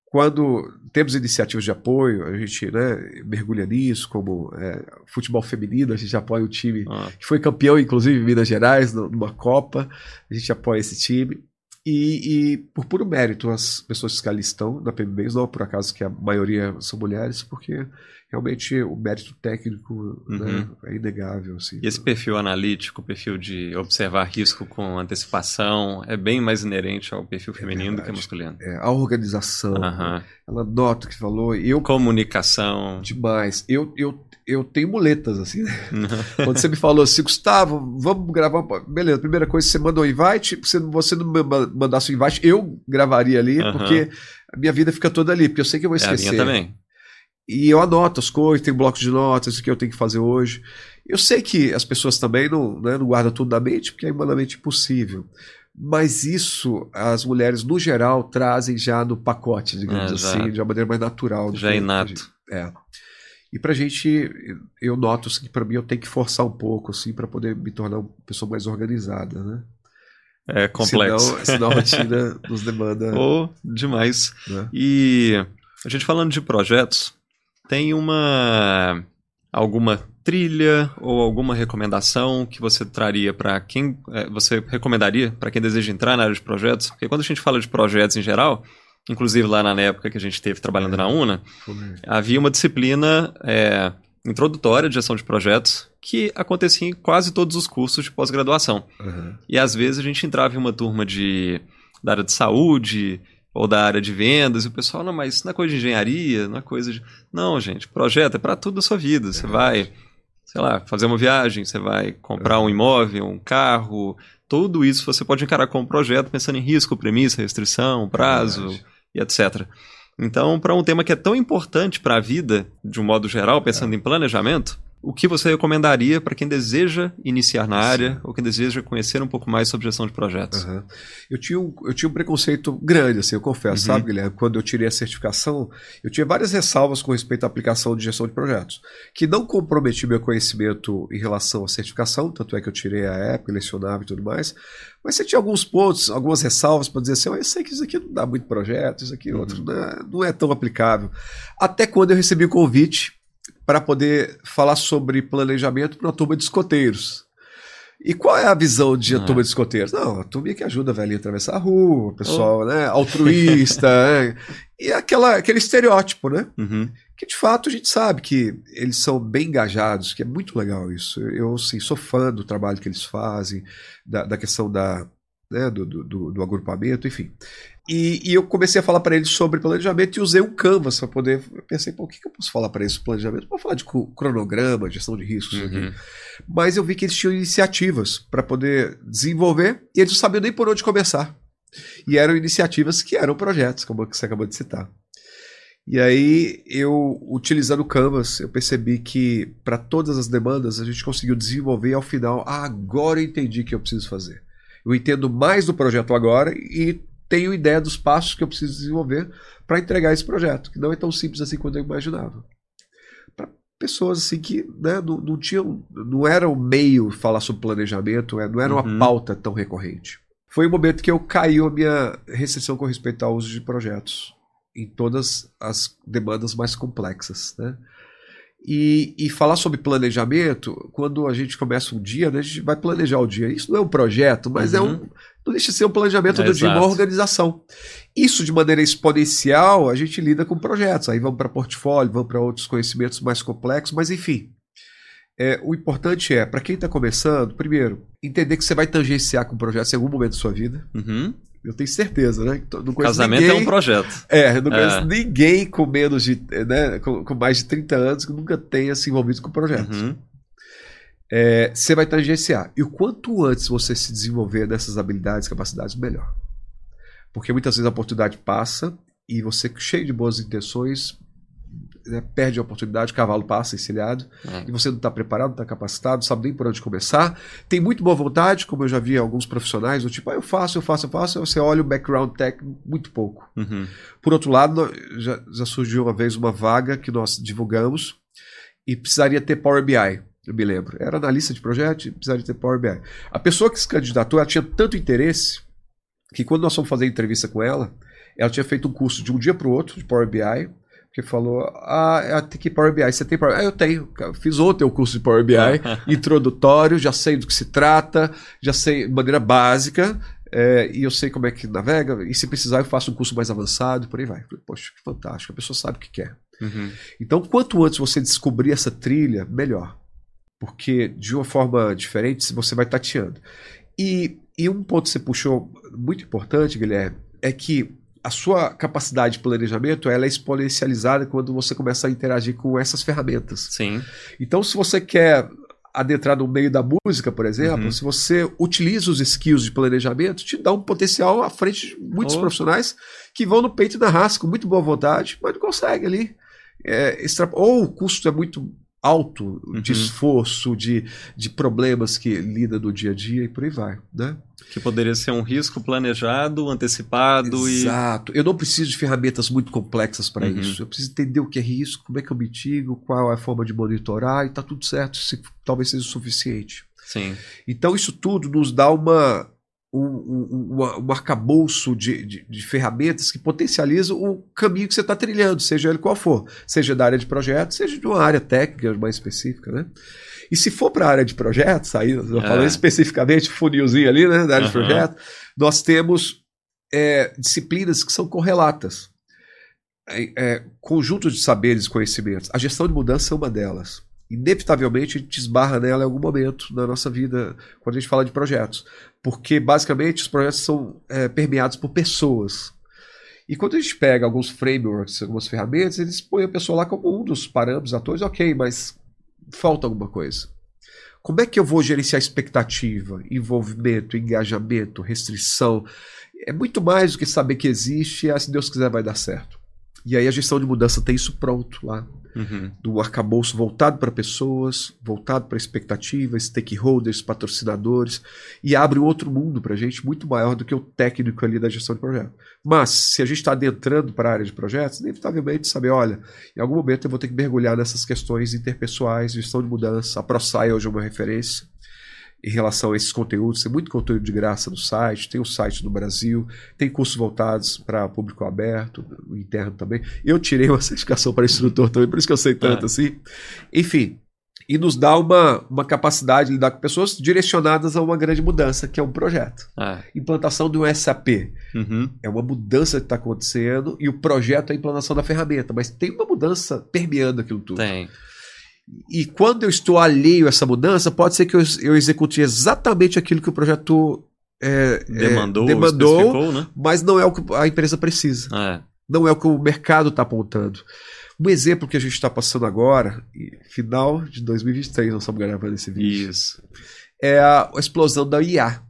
quando temos iniciativas de apoio, a gente né, mergulha nisso, como é, futebol feminino, a gente apoia o time ah. que foi campeão, inclusive, em Minas Gerais, numa Copa. A gente apoia esse time. E, e, por puro mérito, as pessoas que ali estão na PMBs, não por acaso que a maioria são mulheres, porque realmente o mérito técnico né, uhum. né, é inegável. Assim. E esse perfil analítico, perfil de observar risco com antecipação, é bem mais inerente ao perfil é feminino é do que masculino. É, a organização, uhum. ela nota o que falou. Eu, Comunicação. Demais. Eu, eu, eu tenho muletas, assim. Né? Uhum. Quando você me falou assim, Gustavo, vamos gravar. Beleza, primeira coisa, você mandou um invite. Se você não mandasse o um invite, eu gravaria ali, porque a minha vida fica toda ali, porque eu sei que eu vou esquecer. É, a minha também. E eu anoto as coisas, tem bloco de notas, o que eu tenho que fazer hoje. Eu sei que as pessoas também não, né, não guardam tudo na mente, porque é humanamente impossível. Mas isso as mulheres, no geral, trazem já no pacote, digamos é, assim, de uma maneira mais natural. Já é inato. É. E pra gente, eu noto assim, que para mim eu tenho que forçar um pouco, assim, para poder me tornar uma pessoa mais organizada, né? é complexo. Senão, senão a rotina [LAUGHS] nos demanda. Ou demais. Né? E a gente falando de projetos, tem uma alguma trilha ou alguma recomendação que você traria para quem é, você recomendaria para quem deseja entrar na área de projetos? Porque quando a gente fala de projetos em geral, inclusive lá na época que a gente esteve trabalhando é, na UNA, havia uma disciplina é, introdutória de gestão de projetos que acontecia em quase todos os cursos de pós-graduação. Uhum. E às vezes a gente entrava em uma turma de, da área de saúde ou da área de vendas, e o pessoal, não, mas isso não é coisa de engenharia, não é coisa de. Não, gente, projeto é para tudo da sua vida. Você vai, sei lá, fazer uma viagem, você vai comprar um imóvel, um carro, tudo isso você pode encarar como projeto, pensando em risco, premissa, restrição, prazo é e etc. Então, para um tema que é tão importante para a vida, de um modo geral, pensando é. em planejamento, o que você recomendaria para quem deseja iniciar na área Sim. ou quem deseja conhecer um pouco mais sobre gestão de projetos? Uhum. Eu, tinha um, eu tinha um preconceito grande, assim, eu confesso, uhum. sabe, Guilherme? Quando eu tirei a certificação, eu tinha várias ressalvas com respeito à aplicação de gestão de projetos, que não comprometi meu conhecimento em relação à certificação, tanto é que eu tirei a época, lecionava e tudo mais, mas você tinha alguns pontos, algumas ressalvas para dizer assim, oh, eu sei que isso aqui não dá muito projeto, isso aqui uhum. outro não é, não é tão aplicável. Até quando eu recebi o convite para poder falar sobre planejamento para uma turma de escoteiros. E qual é a visão de ah. turma de escoteiros? Não, a turma que ajuda a velhinha a atravessar a rua, o pessoal oh. né, altruísta, [LAUGHS] né? e aquela, aquele estereótipo, né? Uhum. Que de fato a gente sabe que eles são bem engajados, que é muito legal isso. Eu sim, sou fã do trabalho que eles fazem, da, da questão da, né, do, do, do, agrupamento, enfim. E, e, eu comecei a falar para eles sobre planejamento e usei um Canvas para poder. Eu pensei, pô, o que, que eu posso falar para eles sobre planejamento? Vou falar de cronograma, gestão de riscos. Uhum. Mas eu vi que eles tinham iniciativas para poder desenvolver e eles não sabiam nem por onde começar. E eram iniciativas que eram projetos, como você acabou de citar. E aí, eu, utilizando o Canvas, eu percebi que para todas as demandas a gente conseguiu desenvolver e ao final, ah, agora eu entendi o que eu preciso fazer. Eu entendo mais do projeto agora e tenho ideia dos passos que eu preciso desenvolver para entregar esse projeto, que não é tão simples assim quanto eu imaginava. Para pessoas assim que né, não, não tinham, não era o meio falar sobre planejamento, é, não era uma uhum. pauta tão recorrente. Foi o momento que eu caiu a minha restrição com respeito ao uso de projetos em todas as demandas mais complexas, né? E, e, falar sobre planejamento, quando a gente começa um dia, né, a gente vai planejar o dia. Isso não é um projeto, mas uhum. é um, não deixa de ser um planejamento é, do dia, uma organização. Isso de maneira exponencial, a gente lida com projetos. Aí vamos para portfólio, vamos para outros conhecimentos mais complexos, mas enfim. É, o importante é, para quem está começando, primeiro, entender que você vai tangenciar com projetos em algum momento da sua vida. Uhum. Eu tenho certeza, né? Não Casamento ninguém, é um projeto. É, eu não conheço é. ninguém com menos de. Né, com, com, mais de 30 anos que nunca tenha se envolvido com projetos. Uhum é, você vai tangenciar. E o quanto antes você se desenvolver dessas habilidades, capacidades, melhor. Porque muitas vezes a oportunidade passa e você, cheio de boas intenções, né, perde a oportunidade, o cavalo passa encilhado, é. e você não está preparado, não está capacitado, não sabe nem por onde começar. Tem muito boa vontade, como eu já vi alguns profissionais, do tipo, ah, eu faço, eu faço, eu faço, você olha o background técnico, muito pouco. Uhum. Por outro lado, já, já surgiu uma vez uma vaga que nós divulgamos e precisaria ter Power BI eu me lembro. Era analista de projeto e precisava de ter Power BI. A pessoa que se candidatou, ela tinha tanto interesse que quando nós fomos fazer entrevista com ela, ela tinha feito um curso de um dia para o outro de Power BI, que falou, ah, tem que Power BI, você tem Power BI? Ah, eu tenho, fiz o curso de Power BI, [LAUGHS] introdutório, já sei do que se trata, já sei de maneira básica, é, e eu sei como é que navega, e se precisar eu faço um curso mais avançado, por aí vai. Poxa, que fantástico, a pessoa sabe o que quer. Uhum. Então, quanto antes você descobrir essa trilha, melhor porque de uma forma diferente você vai tateando. E, e um ponto que você puxou muito importante, Guilherme, é que a sua capacidade de planejamento ela é exponencializada quando você começa a interagir com essas ferramentas. Sim. Então, se você quer adentrar no meio da música, por exemplo, uhum. se você utiliza os skills de planejamento, te dá um potencial à frente de muitos oh. profissionais que vão no peito da raça com muito boa vontade, mas não conseguem ali. É, extra... Ou o custo é muito alto uhum. de esforço, de, de problemas que lida do dia a dia e por aí vai, né? Que poderia ser um risco planejado, antecipado Exato. E... Eu não preciso de ferramentas muito complexas para uhum. isso. Eu preciso entender o que é risco, como é que eu mitigo, qual é a forma de monitorar e tá tudo certo, se, talvez seja o suficiente. Sim. Então isso tudo nos dá uma um, um, um, um arcabouço de, de, de, ferramentas que potencializam o caminho que você está trilhando, seja ele qual for, seja da área de projetos, seja de uma área técnica mais específica, né? E se for para a área de projetos, aí eu é. falando especificamente funilzinho ali, né, da área uhum. de projetos, nós temos é, disciplinas que são correlatas. É, é, conjuntos de saberes e conhecimentos. A gestão de mudança é uma delas inevitavelmente a gente esbarra nela em algum momento na nossa vida quando a gente fala de projetos. Porque, basicamente, os projetos são é, permeados por pessoas. E quando a gente pega alguns frameworks, algumas ferramentas, eles põem a pessoa lá como um dos parâmetros, atores, ok, mas falta alguma coisa. Como é que eu vou gerenciar expectativa, envolvimento, engajamento, restrição? É muito mais do que saber que existe e, ah, se Deus quiser, vai dar certo. E aí a gestão de mudança tem isso pronto lá uhum. do arcabouço voltado para pessoas, voltado para expectativas, stakeholders, patrocinadores, e abre um outro mundo para a gente muito maior do que o técnico ali da gestão de projeto. Mas, se a gente está adentrando para a área de projetos, inevitavelmente saber, olha, em algum momento eu vou ter que mergulhar nessas questões interpessoais, gestão de mudança, a ProSci hoje é uma referência, em relação a esses conteúdos. Tem muito conteúdo de graça no site, tem o site do Brasil, tem cursos voltados para público aberto, interno também. Eu tirei uma [LAUGHS] certificação para instrutor também, por isso que eu sei tanto é. assim. Enfim, e nos dá uma, uma capacidade de lidar com pessoas direcionadas a uma grande mudança, que é um projeto. É. Implantação do SAP. Uhum. É uma mudança que está acontecendo e o projeto é a implantação da ferramenta, mas tem uma mudança permeando aquilo tudo. Tem. E quando eu estou alheio a essa mudança, pode ser que eu, eu execute exatamente aquilo que o projeto é, demandou, é, demandou né? mas não é o que a empresa precisa. É. Não é o que o mercado está apontando. Um exemplo que a gente está passando agora, final de 2023, nós estamos gravando esse vídeo. Isso. É a explosão da IA.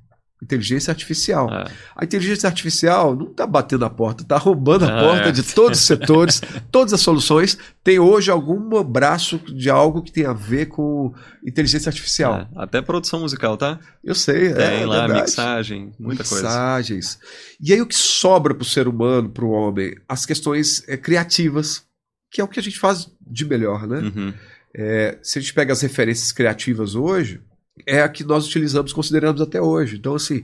Inteligência artificial. É. A inteligência artificial não está batendo a porta, está roubando a é. porta de todos os setores, [LAUGHS] todas as soluções. Tem hoje algum braço de algo que tem a ver com inteligência artificial. É. Até produção musical, tá? Eu sei. Tem é, lá verdade. mixagem, muita Mixagens. coisa. Mixagens. E aí o que sobra para o ser humano, para o homem? As questões é, criativas, que é o que a gente faz de melhor, né? Uhum. Se a gente pega as referências criativas hoje, é a que nós utilizamos, consideramos até hoje. Então, assim,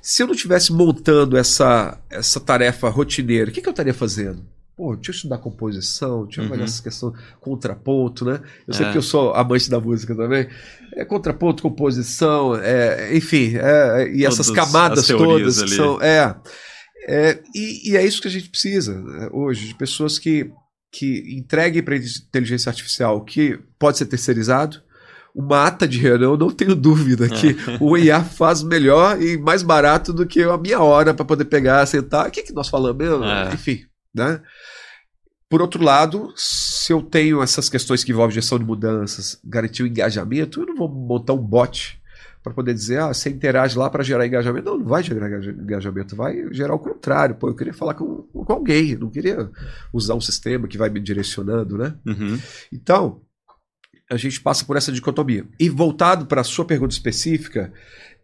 se eu não estivesse montando essa, essa tarefa rotineira, o que, que eu estaria fazendo? Pô, deixa eu estudar composição, deixa eu uhum. essa questão contraponto, né? Eu é. sei que eu sou amante da música também. É contraponto, composição, é, enfim, é, e essas camadas todas que são. É, é e, e, é isso que a gente precisa né, hoje, de pessoas que, que entreguem para a inteligência artificial que pode ser terceirizado, uma ata de reunião, não tenho dúvida que é. o IA faz melhor e mais barato do que a minha hora para poder pegar, sentar. O que, que nós falamos mesmo? É. Enfim, né? Por outro lado, se eu tenho essas questões que envolvem gestão de mudanças, garantir o engajamento, eu não vou montar um bot para poder dizer, ah, você interage lá para gerar engajamento. Não, não vai gerar engajamento, vai gerar o contrário. Pô, eu queria falar com, com alguém, não queria usar um sistema que vai me direcionando, né? Uhum. Então, a gente passa por essa dicotomia. E voltado para a sua pergunta específica,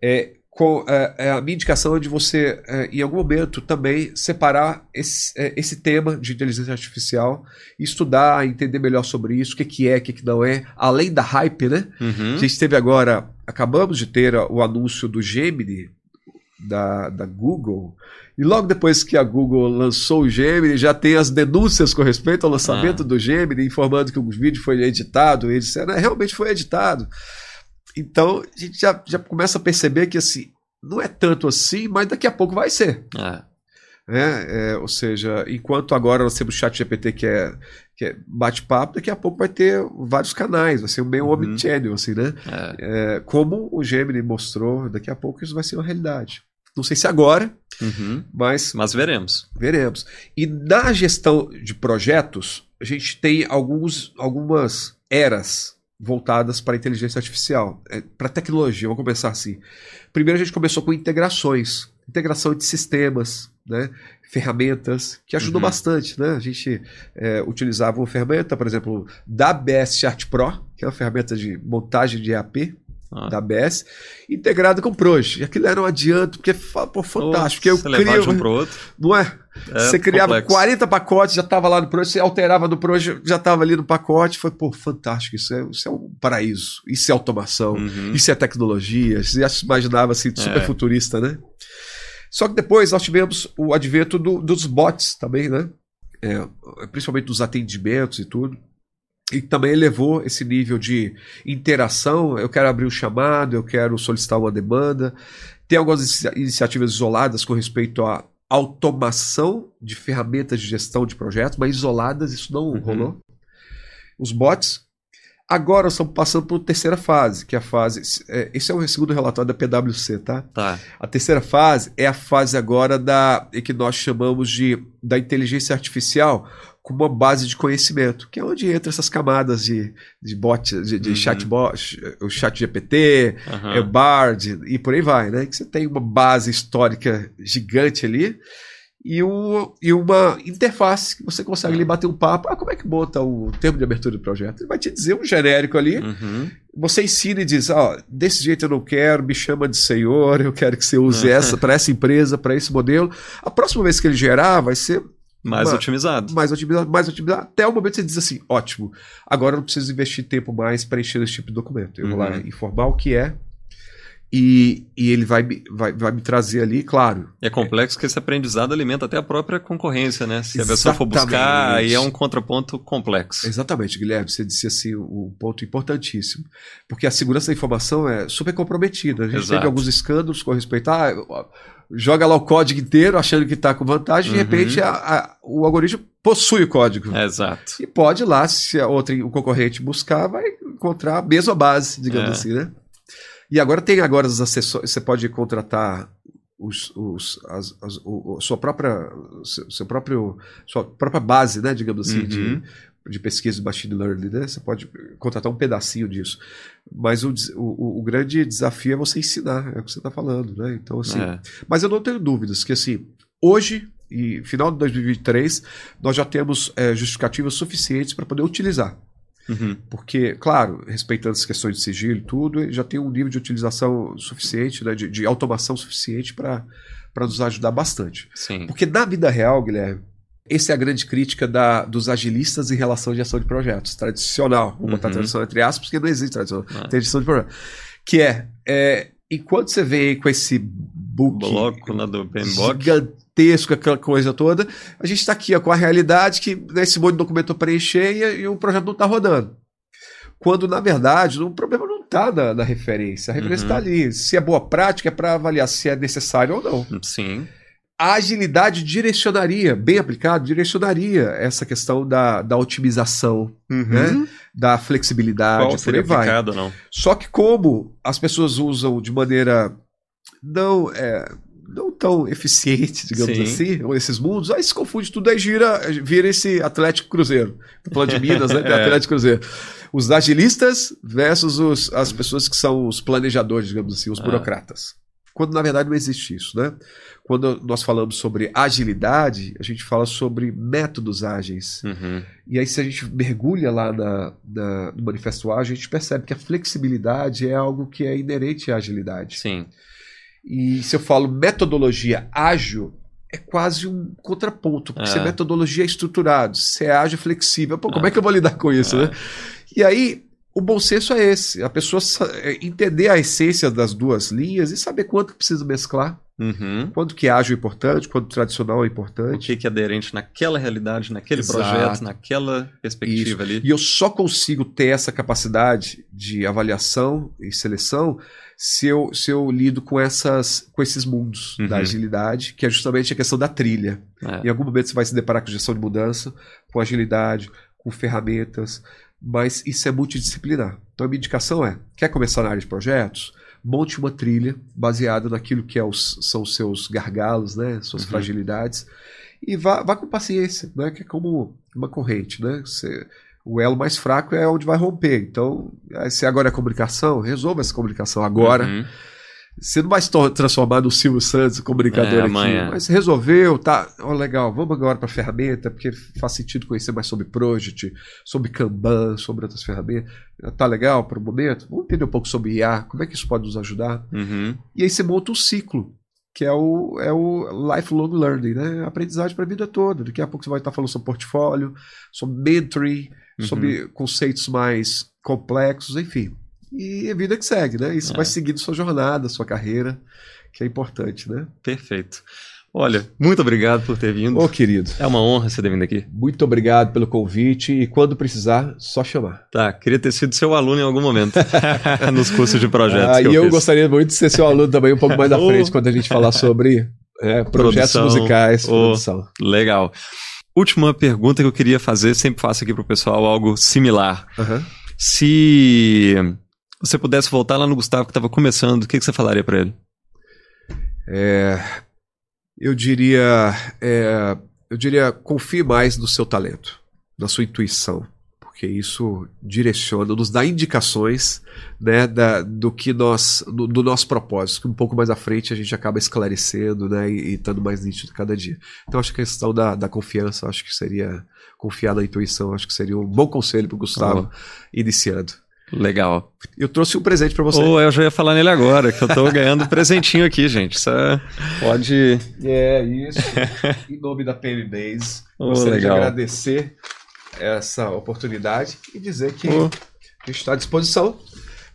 é, com, é, é, a minha indicação é de você, é, em algum momento, também separar esse, é, esse tema de inteligência artificial, estudar, entender melhor sobre isso, o que, que é, o que, que não é, além da hype, né? Uhum. A gente teve agora, acabamos de ter o anúncio do Gemini, da, da Google, e logo depois que a Google lançou o Gemini, já tem as denúncias com respeito ao lançamento ah. do Gemini, informando que o vídeo foi editado, e eles disseram, é, realmente foi editado. Então, a gente já, já começa a perceber que assim, não é tanto assim, mas daqui a pouco vai ser. É. É, é, ou seja, enquanto agora nós temos o chat GPT que é, que é bate-papo, daqui a pouco vai ter vários canais, vai ser meio uhum. omnichannel, assim, né? É. é. como o Gemini mostrou, daqui a pouco isso vai ser uma realidade. Não sei se agora, uhum. mas. Mas veremos. Veremos. E na gestão de projetos, a gente tem alguns, algumas eras voltadas para a inteligência artificial, é, para a tecnologia. Vamos começar assim. Primeiro a gente começou com integrações, integração de sistemas, né? ferramentas, que ajudou uhum. bastante. Né? A gente é, utilizava uma ferramenta, por exemplo, da BS Chart Pro, que é uma ferramenta de montagem de EAP, ah. da ABS, integrado com o Proj. E aquilo era um adianto, porque pô, fantástico. Porque eu crio, de um pro outro. Não é? É você criava complexo. 40 pacotes, já estava lá no projeto, você alterava no projeto, já estava ali no pacote. Foi, pô, fantástico, isso é, isso é um paraíso. Isso é automação, uhum. isso é tecnologia. Você já se imaginava assim, super é. futurista, né? Só que depois nós tivemos o advento do, dos bots também, né? É, principalmente dos atendimentos e tudo. E também elevou esse nível de interação. Eu quero abrir um chamado, eu quero solicitar uma demanda. Tem algumas iniciativas isoladas com respeito à automação de ferramentas de gestão de projetos, mas isoladas isso não uhum. rolou. Os bots. Agora estamos passando por terceira fase, que é a fase. É, esse é o segundo relatório da PwC, tá? tá? A terceira fase é a fase agora da que nós chamamos de da inteligência artificial com uma base de conhecimento, que é onde entra essas camadas de, de bot, de, de uhum. chatbot, o chat GPT, uhum. é Bard e por aí vai, né? Que você tem uma base histórica gigante ali e, um, e uma interface que você consegue ali bater um papo. Ah, como é que bota o termo de abertura do projeto? Ele vai te dizer um genérico ali. Uhum. Você ensina e diz: ó, oh, desse jeito eu não quero, me chama de senhor, eu quero que você use uhum. essa para essa empresa, para esse modelo. A próxima vez que ele gerar, vai ser mais otimizado. Mais otimizado, mais otimizado. Até o momento que você diz assim: ótimo, agora eu não preciso investir tempo mais para encher esse tipo de documento. Eu uhum. vou lá uhum. informar o que é, e, e, ele vai, vai, vai me trazer ali, claro. É complexo que esse aprendizado alimenta até a própria concorrência, né? Se Exatamente. a pessoa for buscar, aí é um contraponto complexo. Exatamente, Guilherme. Você disse assim um ponto importantíssimo. Porque a segurança da informação é super comprometida. A gente Exato. teve alguns escândalos com respeito a. joga lá o código inteiro achando que está com vantagem, uhum. de repente a, a, o algoritmo possui o código. Exato. E pode lá, se a outra, o concorrente buscar, vai encontrar a mesma base, digamos é. assim, né? E agora tem agora os acessórios, você pode contratar os, os, as, as, o, sua própria seu próprio sua própria base, né, digamos assim, uhum. de, de pesquisa de machine learning, né? Você pode contratar um pedacinho disso. Mas o, o, o grande desafio é você ensinar, é o que você está falando, né? Então, assim. É. Mas eu não tenho dúvidas que, assim, hoje, e final de 2023, nós já temos é, justificativas suficientes para poder utilizar. Uhum. Porque, claro, respeitando as questões de sigilo e tudo, já tem um nível de utilização suficiente, né, de, de automação suficiente para nos ajudar bastante. Sim. Porque na vida real, Guilherme, essa é a grande crítica da, dos agilistas em relação à gestão de projetos. Tradicional, vou botar uhum. tradicional entre aspas, porque não existe tradicional. Ah. Tem gestão de projetos. Que é, é, enquanto você vem com esse book bloco lá do PMBOK gigantesco, aquela coisa toda. A gente está aqui ó, com a realidade que nesse monte de documento preencher e, e, o projeto não está rodando. Quando, na verdade, o problema não está na, na, referência. A referência está uhum. ali. Se é boa prática, é para avaliar se é necessário ou não. Sim. A agilidade direcionaria, bem aplicado, direcionaria essa questão da, da otimização, uhum. né? da flexibilidade, Qual por aí vai. Não? Só que como as pessoas usam de maneira não é, não tão eficiente, digamos Sim. assim, esses mundos, aí se confunde tudo, aí gira, vira esse Atlético Cruzeiro. Tô falando de Minas, né? [LAUGHS] é. Atlético Cruzeiro. Os agilistas versus os, as pessoas que são os planejadores, digamos assim, os ah. burocratas. Quando na verdade não existe isso, né? Quando nós falamos sobre agilidade, a gente fala sobre métodos ágeis. Uhum. E aí, se a gente mergulha lá na, na, no manifesto ágil, a gente percebe que a flexibilidade é algo que é inerente à agilidade. Sim. E se eu falo metodologia ágil, é quase um contraponto, porque é. se a metodologia é estruturado, se é ágil, flexível, pô, como é. é que eu vou lidar com isso, é. né? E aí, o bom senso é esse, a pessoa é, entender a essência das duas linhas e saber quanto precisa mesclar. Uhum. Quanto que ágil é importante, quanto tradicional é importante. O que, é aderente naquela realidade, naquele Exato. projeto, naquela perspectiva Isso. ali. E eu só consigo ter essa capacidade de avaliação e seleção se eu, se eu lido com, essas, com esses mundos uhum. da agilidade, que é justamente a questão da trilha. É. Em algum momento você vai se deparar com gestão de mudança, com agilidade, com ferramentas, mas isso é multidisciplinar. Então a minha indicação é: quer começar na área de projetos? Monte uma trilha baseada naquilo que é os, são os seus gargalos, né? suas uhum. fragilidades, e vá, vá com paciência, né? que é como uma corrente. Né? Você, o elo mais fraco é onde vai romper. Então, se agora é comunicação, resolva essa comunicação agora. Uhum. Você não vai se transformar no Silvio Santos, comunicador é, aqui, mas resolveu, tá? Oh, legal, vamos agora para a ferramenta, porque faz sentido conhecer mais sobre Project, sobre Kanban, sobre outras ferramentas. Tá legal para o momento? Vamos entender um pouco sobre IA, como é que isso pode nos ajudar? Uhum. E aí você monta um ciclo que é o, é o lifelong learning, né? Aprendizagem para a vida toda. Daqui a pouco você vai estar falando sobre portfólio, sobre mentoring, uhum. sobre conceitos mais complexos, enfim. E a vida que segue, né? Isso é. vai seguindo sua jornada, sua carreira, que é importante, né? Perfeito. Olha, muito obrigado por ter vindo. Ô, querido. É uma honra você ter vindo aqui. Muito obrigado pelo convite e quando precisar, só chamar. Tá, queria ter sido seu aluno em algum momento [LAUGHS] nos cursos de projetos. Ah, e eu, eu gostaria muito de ser seu aluno também um pouco mais à frente quando a gente falar sobre é, projetos produção, musicais, oh, produção. Legal. Última pergunta que eu queria fazer, sempre faço aqui pro pessoal algo similar. Uhum. Se você pudesse voltar lá no Gustavo que estava começando, o que, que você falaria para ele? É, eu diria, é, eu diria, confie mais no seu talento, na sua intuição, porque isso direciona, nos dá indicações né, da, do que nós, do, do, nosso propósito, que um pouco mais à frente a gente acaba esclarecendo, né, e, estando mais nítido cada dia. Então acho que a questão da, da confiança, acho que seria confiar na intuição, acho que seria um bom conselho para o Gustavo oh. iniciando. Legal. Eu trouxe um presente para você. Oh, eu já ia falar nele agora, que eu tô [LAUGHS] ganhando um presentinho aqui, gente. Isso é... Pode. É, isso. em nome da PM Base, oh, gostaria legal. de agradecer essa oportunidade e dizer que oh. a gente está à disposição,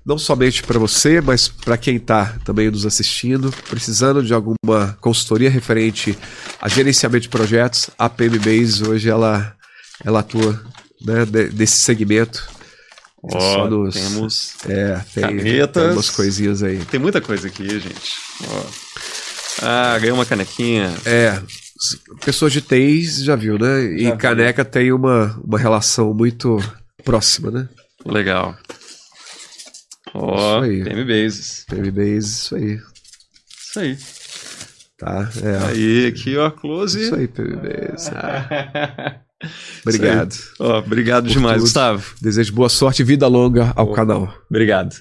não somente para você, mas para quem está também nos assistindo, precisando de alguma consultoria referente a gerenciamento de projetos. A PM Base hoje ela, ela atua né, desse segmento Oh, temos é, tem, canetas. Tem umas coisinhas aí. Tem muita coisa aqui, gente. Ah, ganhei uma canequinha. É, pessoas de TI já viu, né? Já e caneca tem uma, uma relação muito próxima, né? Legal. Ó, oh, PM Bases. PM Bases, isso aí. Isso aí. Tá, é. Aí, aqui, ó, close. Isso aí, PM Bases. [LAUGHS] Obrigado. Obrigado demais, tudo. Gustavo. Desejo boa sorte e vida longa ao canal. Obrigado.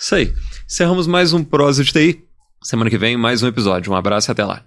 Isso aí. Encerramos mais um Prosa de TI. Semana que vem, mais um episódio. Um abraço e até lá.